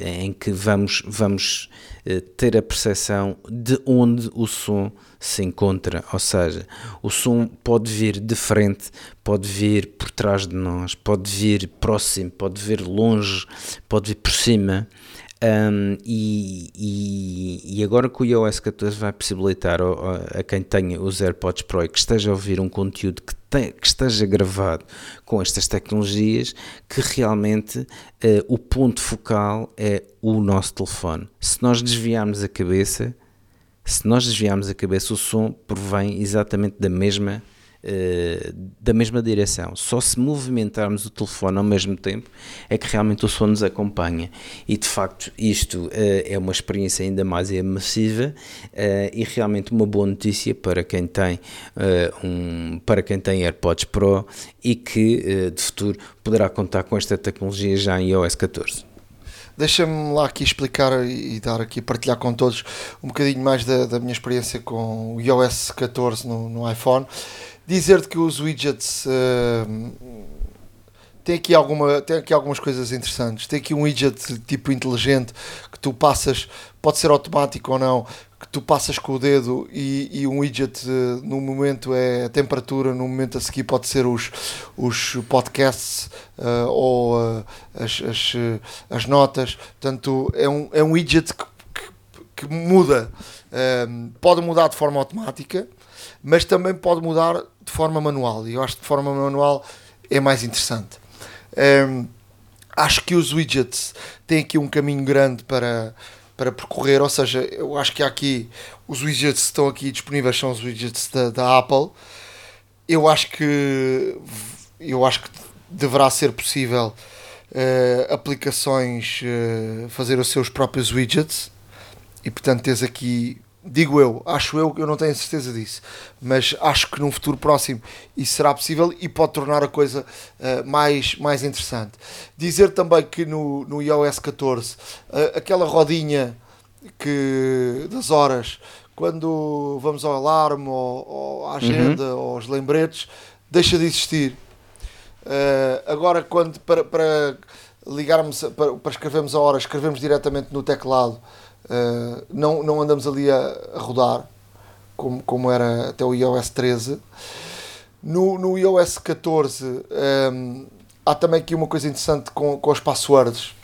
em que vamos, vamos eh, ter a percepção de onde o som se encontra, ou seja, o som pode vir de frente, pode vir por trás de nós, pode vir próximo, pode vir longe, pode vir por cima. Um, e, e, e, agora que o iOS 14 vai possibilitar a, a, quem tenha os AirPods Pro e que esteja a ouvir um conteúdo que, que esteja gravado com estas tecnologias, que realmente uh, o ponto focal é o nosso telefone. Se nós desviarmos a cabeça, se nós desviarmos a cabeça, o som provém exatamente da mesma uh, da mesma direção. Só se movimentarmos o telefone ao mesmo tempo é que realmente o som nos acompanha. E de facto, isto uh, é uma experiência ainda mais imersiva uh, e realmente uma boa notícia para quem tem um, para quem tem AirPods Pro e que de futuro poderá contar com esta tecnologia já em iOS 14. Deixa-me lá aqui explicar e dar aqui, partilhar com todos um bocadinho mais da, da minha experiência com o iOS 14 no, no iPhone dizer-te que os widgets uh, tem aqui, alguma, tem aqui algumas coisas interessantes. Tem aqui um widget tipo inteligente que tu passas, pode ser automático ou não, que tu passas com o dedo e, e um widget uh, no momento é a temperatura, no momento a seguir pode ser os, os podcasts uh, ou uh, as, as, as, notas. Portanto, é um, é um widget que, que, que muda. pode mudar de forma automática mas também pode mudar de forma manual. E eu acho que de forma manual é mais interessante. Um, acho que os widgets têm aqui um caminho grande para, para percorrer, ou seja, eu acho que há aqui os widgets que estão aqui disponíveis são os widgets da, da Apple. Eu acho que eu acho que deverá ser possível uh, aplicações uh, fazer os seus próprios widgets e portanto tens aqui digo eu, acho eu, eu não tenho certeza disso, mas acho que num futuro próximo isso será possível e pode tornar a coisa uh, mais, mais interessante. Dizer também que no, no iOS 14, uh, aquela rodinha que das horas, quando vamos ao alarme ou, ou à agenda uhum. ou aos lembretes, deixa de existir. Uh, agora, quando para, para ligarmos, para, para escrevermos a hora, escrevemos diretamente no teclado Uh, não, não andamos ali a, a, rodar como, como era até o iOS 13. No, no iOS 14 um, ehm, há também aqui uma coisa interessante com, com as passwords.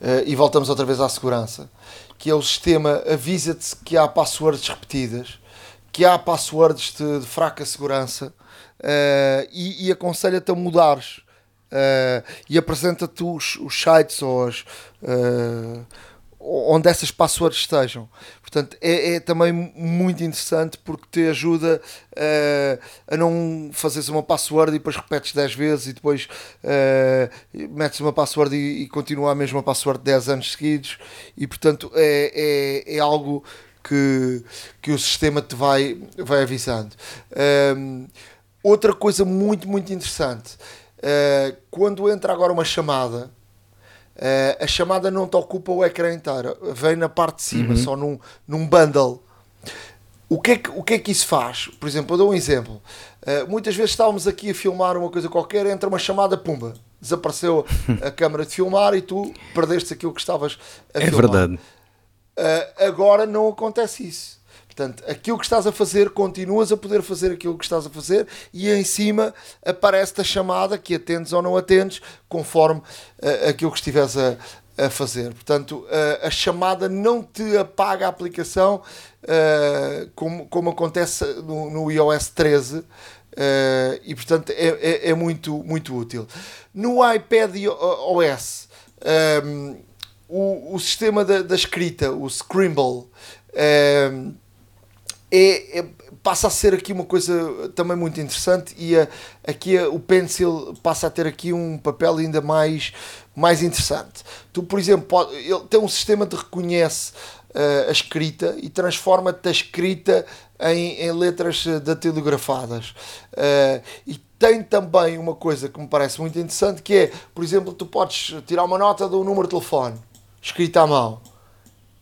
Uh, e voltamos outra vez à segurança. Que é o sistema avisa-te que há passwords repetidas, que há passwords de, de fraca segurança uh, e, e aconselha-te a mudares. Uh, e apresenta-te os, os sites ou as, onde essas passwords estejam. Portanto, é, é também muito interessante porque te ajuda uh, a não fazeres uma password e depois repetes 10 vezes e depois uh, metes uma password e, e continua a mesma password 10 anos seguidos e portanto é, é, é algo que, que o sistema te vai, vai avisando. Um, outra coisa muito, muito interessante, uh, quando entra agora uma chamada a chamada não te ocupa o ecrã inteiro, vem na parte de cima, uhum. só num, num bundle. O que, é que, o que é que isso faz? Por exemplo, eu dou um exemplo. Uh, muitas vezes estávamos aqui a filmar uma coisa qualquer, entra uma chamada, pumba, desapareceu a câmara de filmar e tu perdeste aquilo que estavas a é filmar. É verdade. Uh, agora não acontece isso. Portanto, aquilo que estás a fazer, continuas a poder fazer aquilo que estás a fazer e em cima aparece-te a chamada que atendes ou não atendes, conforme uh, aquilo que estiveres a, a fazer. Portanto, uh, a chamada não te apaga a aplicação, uh, como, como acontece no, no iOS 13. e portanto é, é, é, muito, muito útil. No iPad OS, um, o, o sistema da, da escrita, o Scribble, um, é, é, passa a ser aqui uma coisa também muito interessante e a, aqui a, o Pencil passa a ter aqui um papel ainda mais, mais interessante. Tu, por exemplo, pode, ele tem um sistema de reconhece uh, a escrita e transforma-te a escrita em, em letras datilografadas. Uh, e tem também uma coisa que me parece muito interessante que é, por exemplo, tu podes tirar uma nota do número de telefone escrita à mão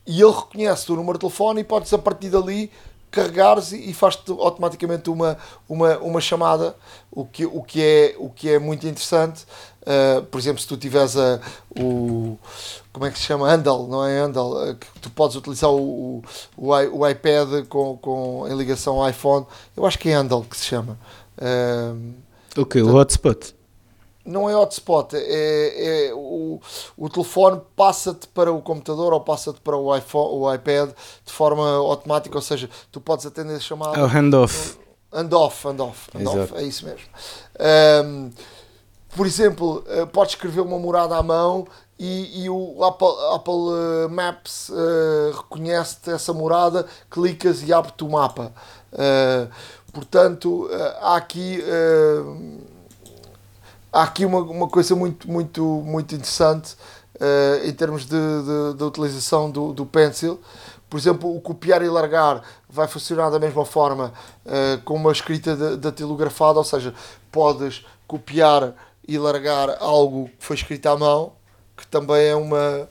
e ele reconhece o número de telefone e podes a partir dali carregares e faz-te automaticamente uma, uma, uma chamada, o que, o, que é, o que é muito interessante. Uh, por exemplo, se tu tiveres a, o. Como é que se chama? Handle, não é Handle? Uh, que tu podes utilizar o, o, o, iPad com, com, em ligação ao iPhone. Eu acho que é Handle que se chama. Uh, o que? O hotspot? Não é hotspot, é, é o, o telefone passa-te para o computador ou passa-te para o, iPhone, o iPad de forma automática, ou seja, tu podes atender a chamada. É o handoff. Handoff, handoff, handoff, é isso mesmo. Um, por exemplo, eh, podes escrever uma morada à mão e, e o Apple, Apple eh, Maps uh, reconhece-te essa morada, clicas e abre-te o mapa. Uh, portanto, uh, há aqui há aqui uma, uma coisa muito, muito, muito interessante uh, em termos de utilização do, do Pencil. Por exemplo, o copiar e largar vai funcionar da mesma forma uh, com uma escrita datilografada, ou seja, podes copiar e largar algo que foi escrito à mão, que também é uma,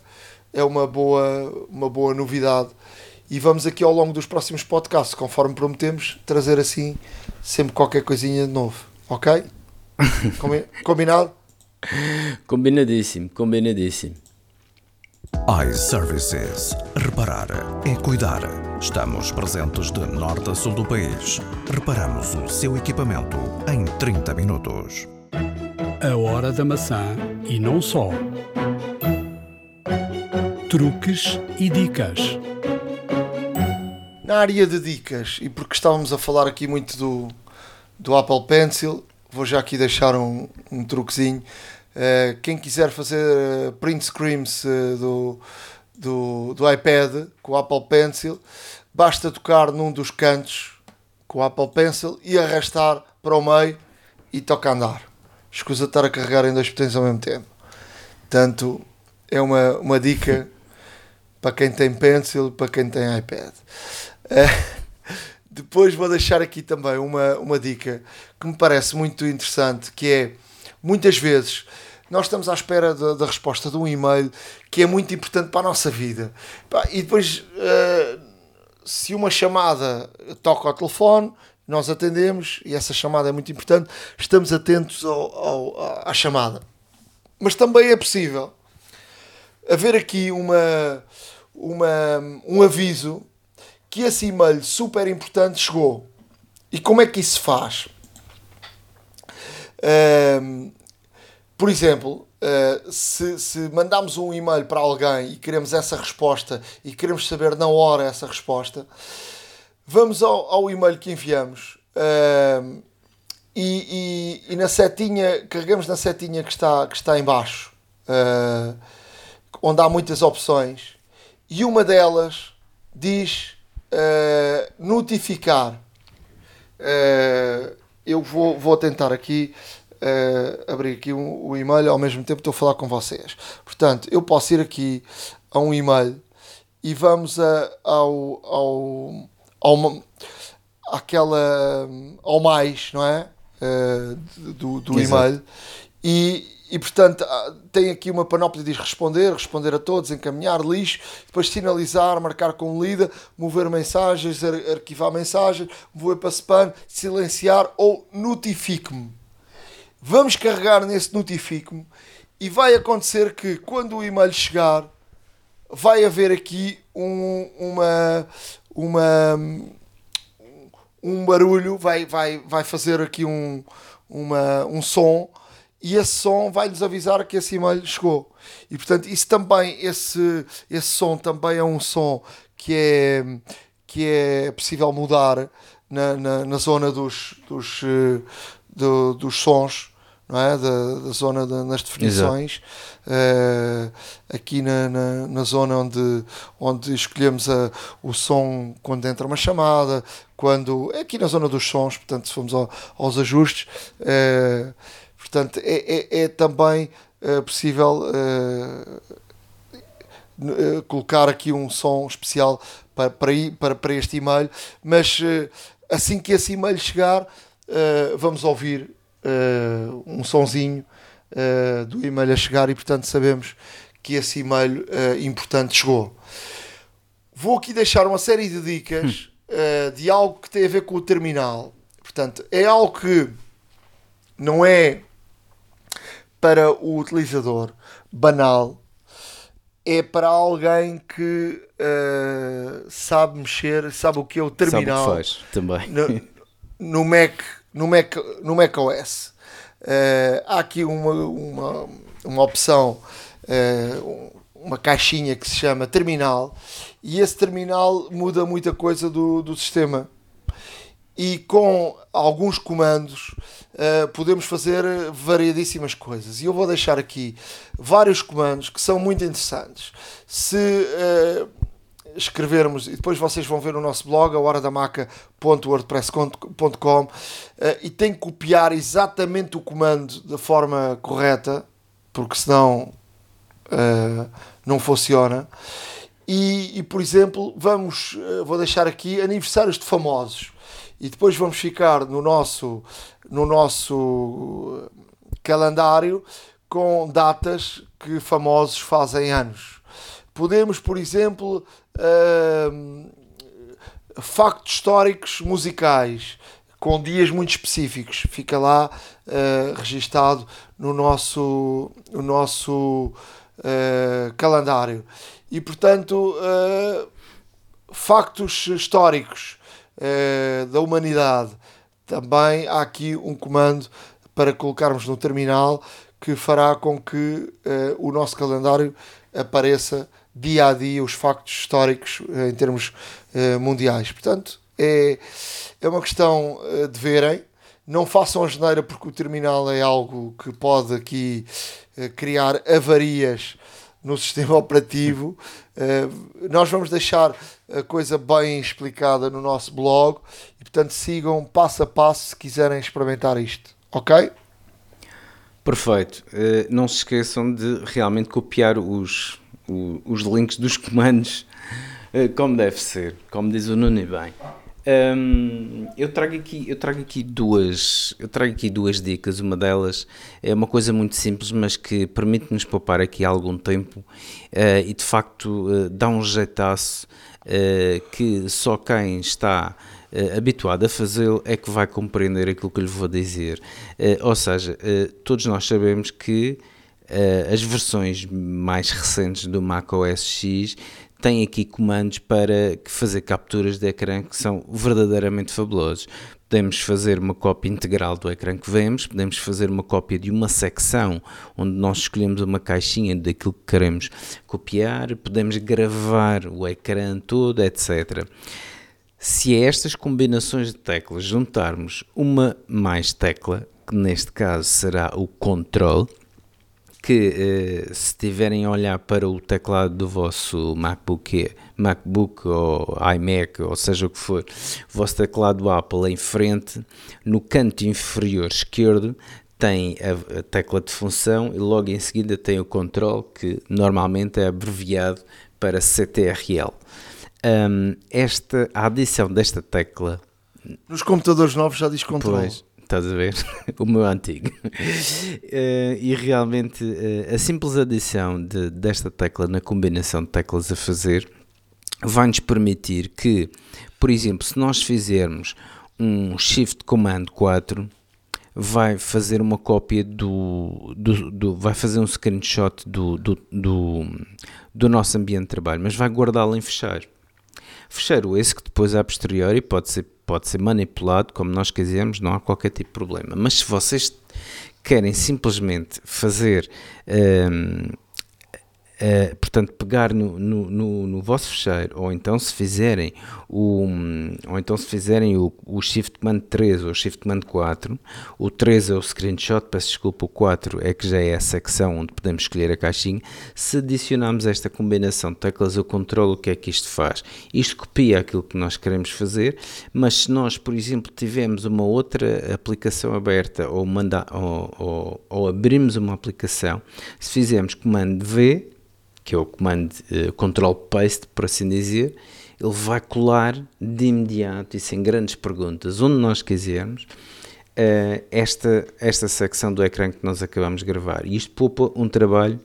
é uma, boa, uma boa novidade. E vamos aqui ao longo dos próximos podcasts, conforme prometemos, trazer assim sempre qualquer coisinha de novo. Ok? Combinado? Combinadíssimo, combinadíssimo. iServices. Reparar é cuidar. Estamos presentes de norte a sul do país. Reparamos o seu equipamento em 30 minutos. A hora da maçã e não só. Truques e dicas. Na área de dicas, e porque estávamos a falar aqui muito do, do Apple Pencil, vou já aqui deixar um, um truquezinho. Uh, quem quiser fazer uh, print screens uh, do, do, do iPad com o Apple Pencil, basta tocar num dos cantos com o Apple Pencil e arrastar para o meio e toca andar. Escusa estar a carregar em dois botões ao mesmo tempo. Portanto, é uma, uma dica para quem tem Pencil, para quem tem iPad. Depois vou deixar aqui também uma, uma dica que me parece muito interessante, que é, muitas vezes, nós estamos à espera da, da resposta de um e-mail que é muito importante para a nossa vida. E depois, uh, se uma chamada toca ao telefone, nós atendemos, e essa chamada é muito importante, estamos atentos ao, ao, à chamada. Mas também é possível haver aqui uma, uma, um aviso que esse e-mail super importante chegou. E como é que isso se faz? Um, por exemplo, uh, se, se mandamos um e-mail para alguém e queremos essa resposta e queremos saber na hora essa resposta, vamos ao, ao e-mail que enviamos uh, e, e, e, na setinha, carregamos na setinha que está, que está em baixo, uh, onde há muitas opções, e uma delas diz notificar. eu vou, vou tentar aqui uh, abrir aqui um, um e-mail ao mesmo tempo que estou a falar com vocês. Portanto, eu posso ir aqui a um e-mail e vamos a, ao, ao, ao, àquela, ao mais, não é? Uh, do, do e-mail. E, e portanto tem aqui uma panóplia de responder, responder a todos, encaminhar, lixo, depois sinalizar, marcar com lida, mover mensagens, arquivar mensagens, mover para spam, silenciar ou notifique-me. Vamos carregar nesse notifico e vai acontecer que quando o e-mail chegar, vai haver aqui um, uma, uma, um barulho, vai, vai, vai fazer aqui um, uma, um som e esse som vai nos avisar que esse e-mail chegou. E portanto, isso também, esse, esse som também é um som que é, que é possível mudar na, na, na zona dos, dos, eh, do, dos sons não é? da, da zona de, nas definições, uh, aqui na, na, na, zona onde, onde escolhemos a, o som quando entra uma chamada, quando é aqui na zona dos sons, portanto, se formos ao, aos ajustes, uh, portanto, é, é, é também uh, possível colocar aqui um som especial para, para, para, para este e-mail, mas assim que esse e-mail chegar, vamos ouvir um sonzinho do e-mail a chegar e, portanto, sabemos que esse e-mail importante chegou. Vou aqui deixar uma série de dicas hum. de algo que tem a ver com o terminal. Portanto, é algo que não é para o utilizador banal, é para alguém que uh, sabe mexer, sabe o que é o terminal. Sabe o que faz também. No, no Mac no Mac, no Mac OS. Uh, eh, há aqui uma, uma, uma opção, uh, uma caixinha que se chama terminal, e esse terminal muda muita coisa do, do sistema. E com alguns comandos uh, podemos fazer variadíssimas coisas. E eu vou deixar aqui vários comandos que são muito interessantes. Se escrevermos, e depois vocês vão ver no nosso blog, a uh, e tem que copiar exatamente o comando da forma correta, porque senão uh, não funciona. E, e, por exemplo, vamos, uh, vou deixar aqui aniversários de famosos, e depois vamos ficar no nosso, no nosso calendário com datas que famosos fazem anos. Podemos, por exemplo, uh, factos históricos musicais com dias muito específicos. Fica lá uh, registado no nosso, no nosso uh, calendário. E, portanto, uh, factos históricos uh, da humanidade. Também há aqui um comando para colocarmos no terminal que fará com que o nosso calendário apareça dia a dia os factos históricos eh, em termos uh, mundiais. Portanto, é, é uma questão uh, de verem. Não façam a geneira porque o terminal é algo que pode aqui uh, criar avarias no sistema operativo. nós vamos deixar a coisa bem explicada no nosso blog e, portanto, sigam passo a passo se quiserem experimentar isto. Ok? Perfeito. não se esqueçam de realmente copiar os os links dos comandos uh, como deve ser, como diz o Nuno bem. Um, eu trago aqui eu trago aqui duas eu trago aqui duas dicas. Uma delas é uma coisa muito simples mas que permite nos poupar aqui algum tempo uh, e de facto uh, dá um jeitaço uh, que só quem está habituado a fazê-lo é que vai compreender aquilo que lhe vou dizer. Ou seja todos nós sabemos que as versões mais recentes do Mac OS X tem aqui comandos para fazer capturas de ecrã que são verdadeiramente fabulosos. Podemos fazer uma cópia integral do ecrã que vemos, podemos fazer uma cópia de uma secção onde nós escolhemos uma caixinha daquilo que queremos copiar, podemos gravar o ecrã todo, etc. Se a estas combinações de teclas juntarmos uma mais tecla, que neste caso será o control, que eh, se estiverem a olhar para o teclado do vosso MacBook, MacBook ou iMac, ou seja o que for, o vosso teclado Apple em frente, no canto inferior esquerdo tem a, a tecla de função e logo em seguida tem o control, que normalmente é abreviado para CTRL. Um, esta, a adição desta tecla nos computadores novos já diz control. Pois, estás a ver? o meu antigo. Uh, e realmente uh, a simples adição de, desta tecla na combinação de teclas a fazer vai-nos permitir que, por exemplo, se nós fizermos um Shift Command 4, vai fazer uma cópia do, do, do vai fazer um screenshot do, do, do, do nosso ambiente de trabalho, mas vai guardá-lo em fecheiro. Fecheiro esse que depois a posteriori pode ser pode ser manipulado como nós quisermos, não há qualquer tipo de problema. Mas se vocês querem simplesmente fazer um, Uh, portanto, pegar no, no, no, no, vosso fecheiro, ou então se fizerem o, ou então se fizerem o, o Shift Command 3 ou o Shift Command 4, o 3 é o screenshot, peço desculpa, o 4 é que já é a secção onde podemos escolher a caixinha. Se adicionarmos esta combinação de teclas, eu controlo o que é que isto faz. Isto copia aquilo que nós queremos fazer, mas se nós, por exemplo, tivermos uma outra aplicação aberta ou, manda, ou, ou, ou abrimos uma aplicação, se fizermos Command V, que é o comando uh, Control Paste, por assim dizer, ele vai colar de imediato e sem grandes perguntas, onde nós quisermos, uh, esta, esta secção do ecrã que nós acabamos de gravar. E isto poupa um trabalho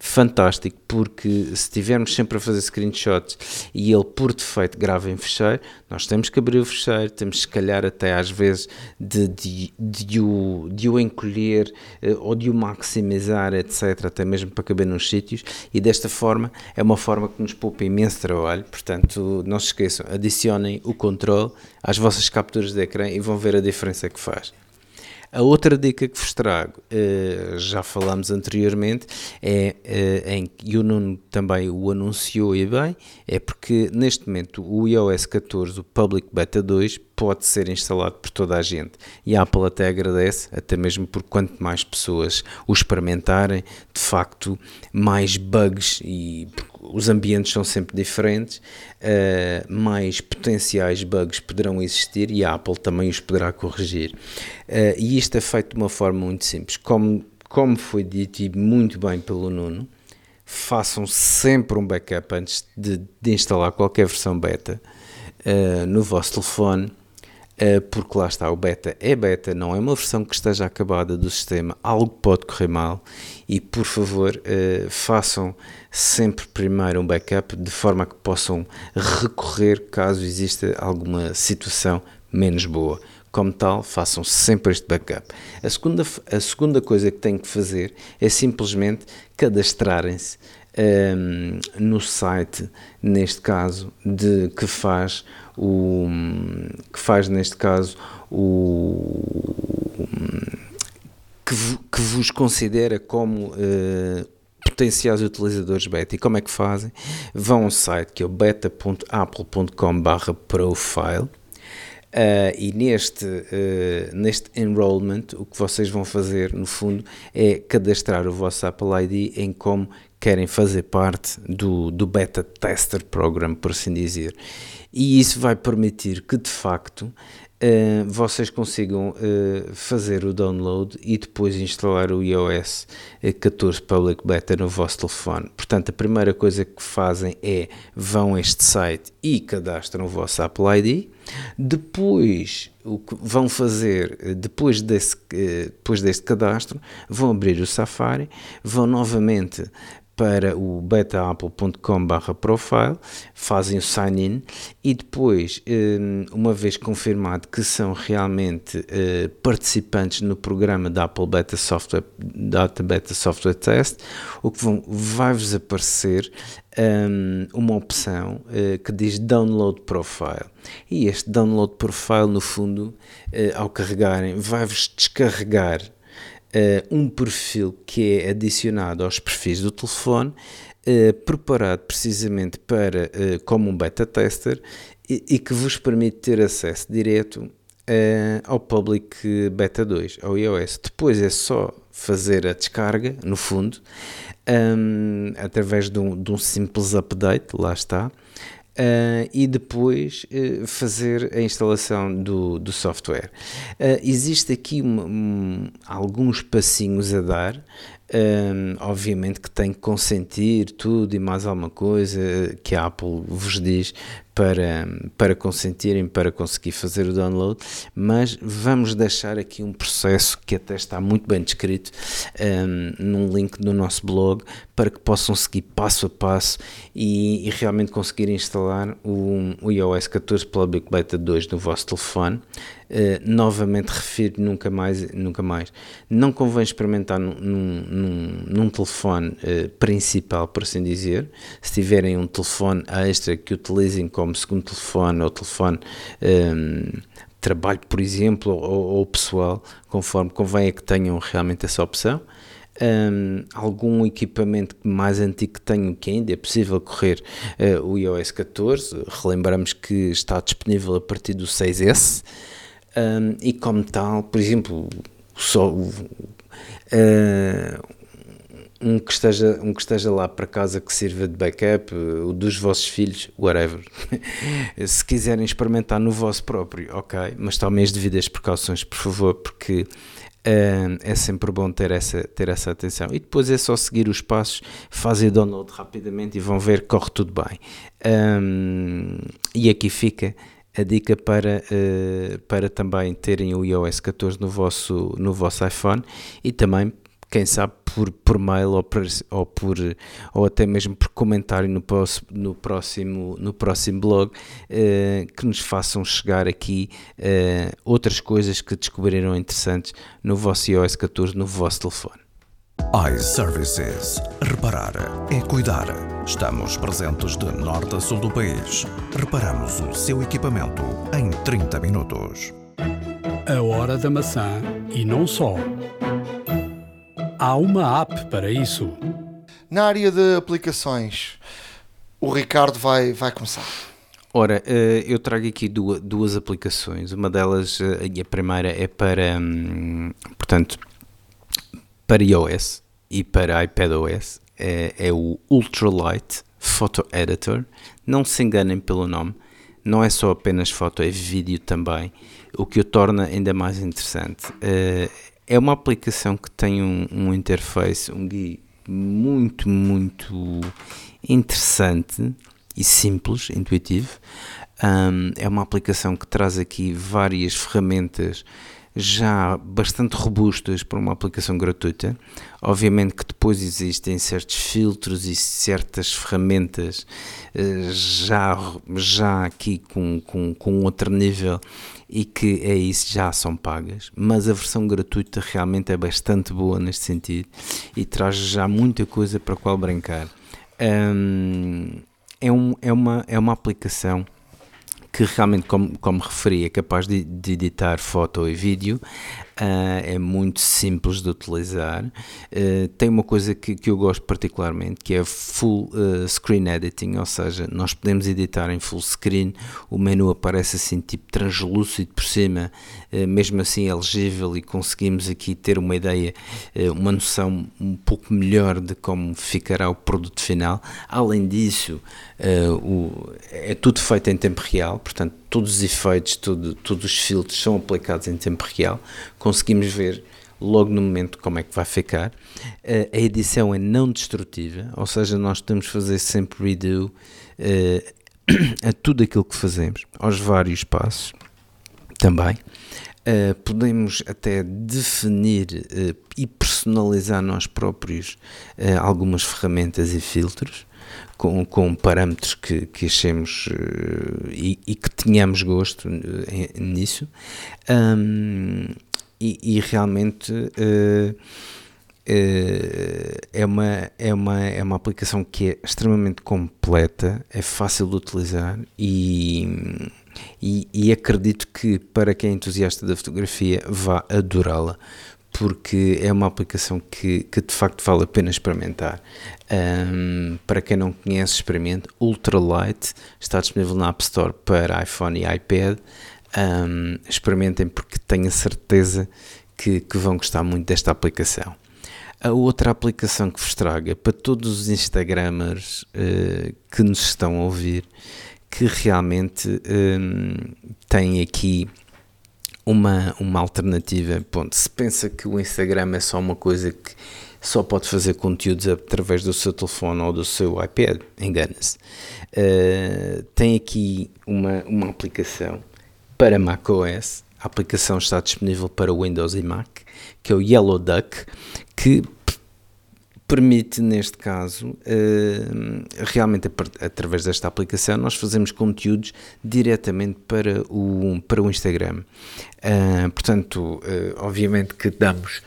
fantástico, porque se estivermos sempre a fazer screenshots e ele por defeito grava em fecheiro, nós temos que abrir o fecheiro, temos se calhar até às vezes de, de, de, o, de o encolher uh, ou de o maximizar, etc., até mesmo para caber nos sítios, e desta forma é uma forma que nos poupa imenso trabalho, portanto não se esqueçam, adicionem o controle às vossas capturas de ecrã e vão ver a diferença que faz. A outra dica que vos trago, uh, já falámos anteriormente, é uh, em que o Nuno também o anunciou e bem, é porque neste momento o iOS 14, o Public Beta 2, pode ser instalado por toda a gente. E a Apple até agradece, até mesmo por quanto mais pessoas o experimentarem, de facto, mais bugs e os ambientes são sempre diferentes, uh, mais potenciais bugs poderão existir e a Apple também os poderá corrigir. Uh, e isto é feito de uma forma muito simples. Como, como foi dito e muito bem pelo Nuno, façam sempre um backup antes de, de instalar qualquer versão beta uh, no vosso telefone porque lá está, o beta é beta, não é uma versão que esteja acabada do sistema, algo pode correr mal e por favor façam sempre primeiro um backup de forma que possam recorrer caso exista alguma situação menos boa. Como tal, façam sempre este backup. A segunda, a segunda coisa que têm que fazer é simplesmente cadastrarem-se um, no site, neste caso, de que faz o que faz neste caso o que, que vos considera como uh, potenciais utilizadores beta. E como é que fazem? Vão ao site que é o beta.apple.com/profile Uh, e neste, uh, neste enrollment, o que vocês vão fazer, no fundo, é cadastrar o vosso Apple ID em como querem fazer parte do, do Beta Tester Program, por assim dizer. E isso vai permitir que, de facto, Uh, vocês consigam uh, fazer o download e depois instalar o iOS 14 Public Beta no vosso telefone. Portanto, a primeira coisa que fazem é vão a este site e cadastram o vosso Apple ID. Depois, o que vão fazer, eh, depois, desse, depois deste cadastro, vão abrir o Safari, vão novamente para o betaapple.com/profile, fazem o sign-in e depois, hum, uma vez confirmado que são realmente eh, participantes no programa da Apple Beta Software, Data Beta Software Test, o que vai-vos aparecer um, uma opção uh, que diz Download Profile. E este Download Profile, no fundo, uh, ao carregarem, vai-vos descarregar uh, um perfil que é adicionado aos perfis do telefone, uh, preparado precisamente para uh, como um beta tester e, e, que vos permite ter acesso direto ao Public Beta 2, ao iOS. Depois é só fazer a descarga, no fundo, um, através de um, de um simples update, lá está. Uh, e depois uh, fazer a instalação do, do software. Uh, existe aqui um, um, alguns passinhos a dar, obviamente que tem que consentir tudo e mais alguma coisa que a Apple vos diz para, para consentirem, para conseguir fazer o download, mas vamos deixar aqui um processo que até está muito bem descrito um, num link no nosso blog para que possam seguir passo a passo e, e realmente conseguir instalar o, o iOS 14 Public Beta 2 no vosso telefone. Uh, novamente refiro, nunca mais, nunca mais. Não convém experimentar num, num, num telefone uh, principal, por assim dizer. Se tiverem um telefone extra que utilizem como segundo telefone ou telefone um, trabalho, por exemplo, ou, ou, pessoal, conforme convém é que tenham realmente essa opção. Um, algum equipamento mais antigo que tenham que ainda é possível correr uh, o iOS 14, relembramos que está disponível a partir do 6S um, e como tal, por exemplo, só uh, um que esteja, um que esteja lá para casa que sirva de backup, o dos vossos filhos, whatever. Se quiserem experimentar no vosso próprio, ok, mas tomem as devidas precauções, por favor, porque é sempre bom ter essa, ter essa atenção. E depois é só seguir os passos, fazem download rapidamente e vão ver que corre tudo bem. Um, e aqui fica a dica para, uh, para também terem o iOS 14 no vosso, no vosso iPhone e também quem sabe por, por mail ou por, ou por ou até mesmo por comentário no, no próximo no próximo blog uh, que nos façam chegar aqui uh, outras coisas que descobriram interessantes no vosso iOS 14 no vosso telefone iServices. Reparar é cuidar. Estamos presentes de norte a sul do país. Reparamos o seu equipamento em 30 minutos. A hora da maçã e não só. Há uma app para isso. Na área de aplicações, o Ricardo vai, vai começar. Ora, eh, eu trago aqui duas, duas aplicações. Uma delas, eh, e a primeira é para, hum, portanto, para iOS e para iPadOS. É, é o Ultralight Photo Editor. Não se enganem pelo nome. Não é só apenas foto, é vídeo também, o que o torna ainda mais interessante. É uma aplicação que tem um, um interface, um GUI muito, muito interessante e simples, intuitivo. Um, é uma aplicação que traz aqui várias ferramentas já bastante robustas para uma aplicação gratuita. Obviamente que depois existem certos filtros e certas ferramentas eh, já, já aqui com, com, com outro nível e que é isso já são pagas, mas a versão gratuita realmente é bastante boa neste sentido e traz já muita coisa para qual brincar. Um, é, um, é, uma, é uma aplicação que realmente, como, como referi, é capaz de, de editar foto e vídeo, uh, é muito simples de utilizar. Uh, tem uma coisa que, que eu gosto particularmente, que é full uh, screen editing, ou seja, nós podemos editar em full screen, o menu aparece assim tipo translúcido por cima, mesmo assim é legível e conseguimos aqui ter uma ideia, uma noção um pouco melhor de como ficará o produto final. Além disso, é tudo feito em tempo real, portanto todos os efeitos, todos os filtros são aplicados em tempo real, conseguimos ver logo no momento como é que vai ficar. Uh, a edição é não destrutiva, ou seja, nós que fazer sempre redo uh, a tudo aquilo que fazemos, aos vários passos também. Uh, podemos até definir uh, e personalizar nós próprios algumas ferramentas e filtros com, com parâmetros que, que achemos e, e, que tenhamos gosto nisso. Um, e, e, realmente é uma, é, uma, é uma aplicação que é extremamente completa, é fácil de utilizar e, e, e acredito que para quem é entusiasta da fotografia vá adorá-la porque é uma aplicação que, que de facto vale a pena experimentar. Um, para quem não conhece, experimente. Ultralight está disponível na App Store para iPhone e iPad. Um, experimentem porque tenho a certeza que, que vão gostar muito desta aplicação. A outra aplicação que vos trago é para todos os Instagramers uh, que nos estão a ouvir, que realmente um, têm aqui uma, uma alternativa. Ponto. Se pensa que o Instagram é só uma coisa que só pode fazer conteúdos através do seu telefone ou do seu iPad, engana-se. Uh, tem aqui uma, uma aplicação para macOS. A aplicação está disponível para Windows e Mac, que é o Yellow Duck, que permite, neste caso, uh, realmente através desta aplicação, nós fazemos conteúdos diretamente para o, para o Instagram. Uh, portanto, uh, obviamente que damos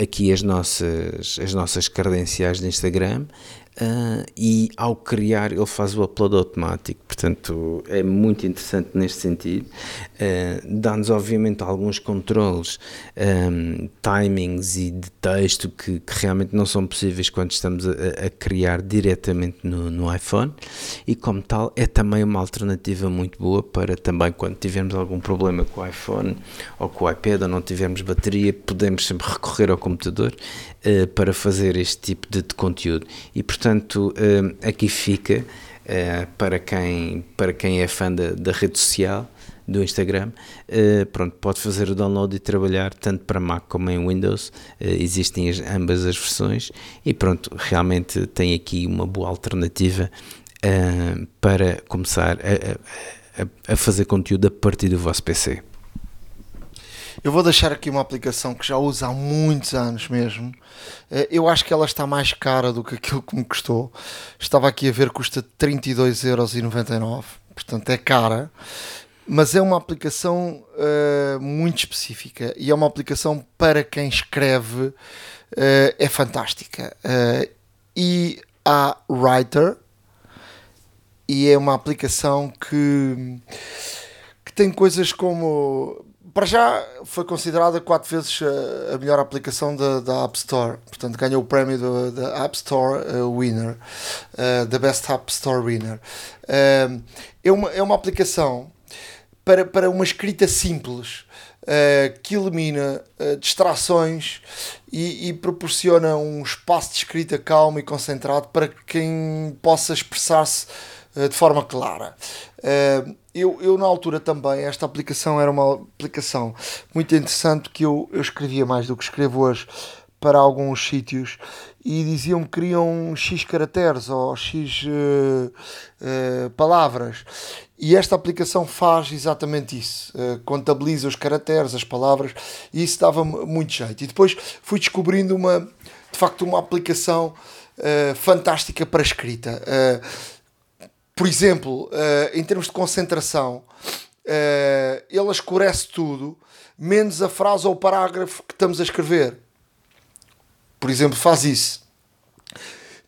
aqui as nossas, as nossas credenciais de Instagram Uh, e ao criar ele faz o upload automático, portanto é muito interessante neste sentido. Uh, Dá-nos obviamente alguns controles, um, timings e de texto que, que, realmente não são possíveis quando estamos a, a criar diretamente no, no, iPhone e como tal é também uma alternativa muito boa para também quando tivermos algum problema com o iPhone ou com o iPad ou não tivermos bateria, podemos sempre recorrer ao computador uh, para fazer este tipo de, de conteúdo. E portanto uh, aqui fica uh, para, quem, para quem é fã da, da rede social do Instagram, pronto, pode fazer o download e trabalhar tanto para Mac como em Windows, existem as, ambas as versões. E pronto, realmente tem aqui uma boa alternativa para começar a, a, a, fazer conteúdo a partir do vosso PC. Eu vou deixar aqui uma aplicação que já uso há muitos anos mesmo. Eh, eu acho que ela está mais cara do que aquilo que me custou. Estava aqui a ver, custa 32,99€. Portanto, é cara. Mas é uma aplicação uh, muito específica e é uma aplicação para quem escreve. Uh, é fantástica. Uh, e a Writer e é uma aplicação que, que tem coisas como para já foi considerada quatro vezes a melhor aplicação da, da App Store. Portanto, ganhou o prémio da App Store uh, Winner, da Best App Store Winner. Uh, é, uma, é uma aplicação para, para uma escrita simples. Que elimina distrações e, e, proporciona um espaço de escrita calmo e concentrado para quem possa expressar-se de forma clara. Eu, eu, na altura também, esta aplicação era uma aplicação muito interessante que eu, eu escrevia mais do que escrevo hoje para alguns sítios e diziam que queriam X caracteres ou X uh, uh, palavras. E esta aplicação faz exatamente isso, uh, contabiliza os caracteres, as palavras, e isso dava muito jeito. E depois fui descobrindo uma, de facto, uma aplicação fantástica para escrita. Por exemplo, em termos de concentração, ele escurece tudo, menos a frase ou o parágrafo que estamos a escrever por exemplo, faz isso.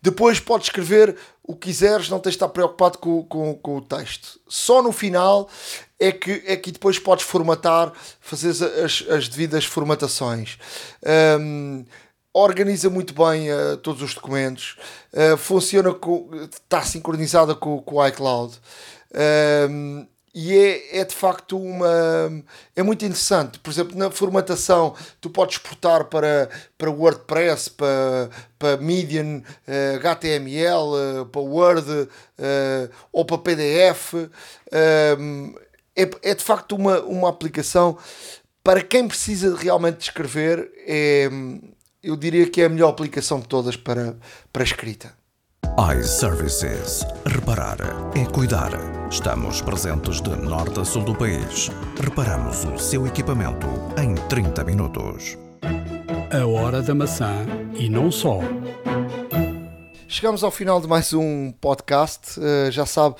Depois podes escrever o que quiseres, não tens de estar preocupado com, com, com o texto. Só no final é que, é que depois podes formatar, fazer as, as devidas formatações. Um, organiza muito bem uh, todos os documentos, uh, funciona com, está sincronizada com, com o iCloud. Um, e é, é de facto uma. É muito interessante. Por exemplo, na formatação, tu podes exportar para, para WordPress, para, para Medium, HTML, uh, para Word ou para PDF. Um, é, é de facto uma, uma aplicação para quem precisa realmente escrever. É, eu diria que é a melhor aplicação de todas para, para escrita. iServices. Reparar é cuidar. Estamos presentes de norte a sul do país. Reparamos o seu equipamento em 30 minutos. A hora da maçã e não só. Chegamos ao final de mais um podcast. Uh, já sabe,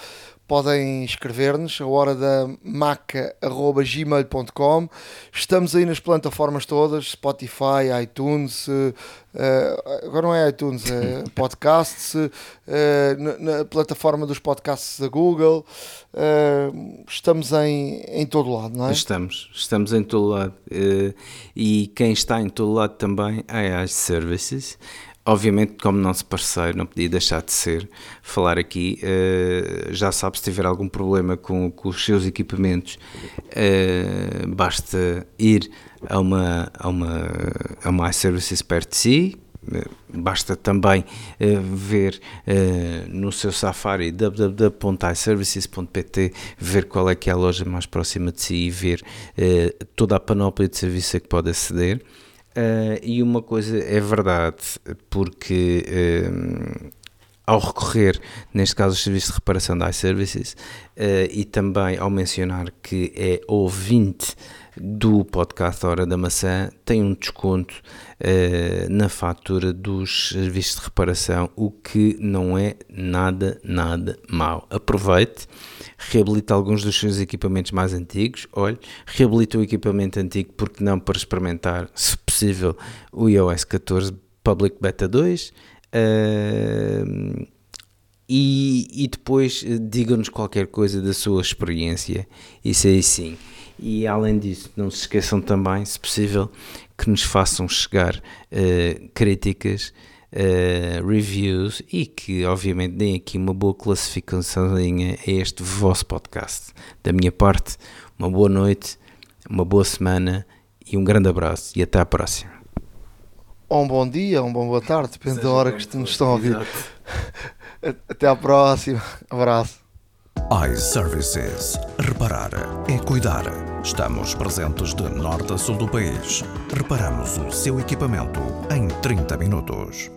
podem escrever-nos a hora da maca.gmail.com estamos aí nas plataformas todas Spotify, iTunes uh, agora não é iTunes é podcasts uh, na, na, plataforma dos podcasts da Google. Uh, estamos em, em todo lado, não é? Estamos, estamos em todo lado. E quem está em todo lado também é as Services obviamente, como nosso parceiro, não podia deixar de ser, falar aqui, uh, já sabe, se tiver algum problema com, com os seus equipamentos, uh, basta ir a uma, a uma, a uma iServices perto de si, eh, basta também ver no seu Safari www.iservices.pt ver qual é que é a loja mais próxima de si e ver toda a panóplia de serviços a que pode aceder. Uh, e uma coisa é verdade, porque uh, ao recorrer, neste caso, aos serviços de reparação da iServices uh, e também ao mencionar que é ouvinte do podcast Hora da Maçã, tem um desconto na fatura dos serviços de reparação, o que não é nada, nada mau. Aproveite reabilita alguns dos seus equipamentos mais antigos. Olhe, reabilita o equipamento antigo, porque não para experimentar, se possível, o iOS 14 Public Beta 2. Uh, e, e, depois eh, digam-nos qualquer coisa da sua experiência. Isso aí sim. E além disso, não se esqueçam também, se possível, que nos façam chegar uh, críticas uh, reviews e que, obviamente, deem aqui uma boa classificação a este vosso podcast. Da minha parte, uma boa noite, uma boa semana e um grande abraço e até à próxima. Ou um bom dia, ou um bom boa tarde, depende Seja da hora que nos estão a ouvir. até à próxima. Abraço iServices. Reparar é cuidar. Estamos presentes de norte a sul do país. Reparamos o seu equipamento em 30 minutos.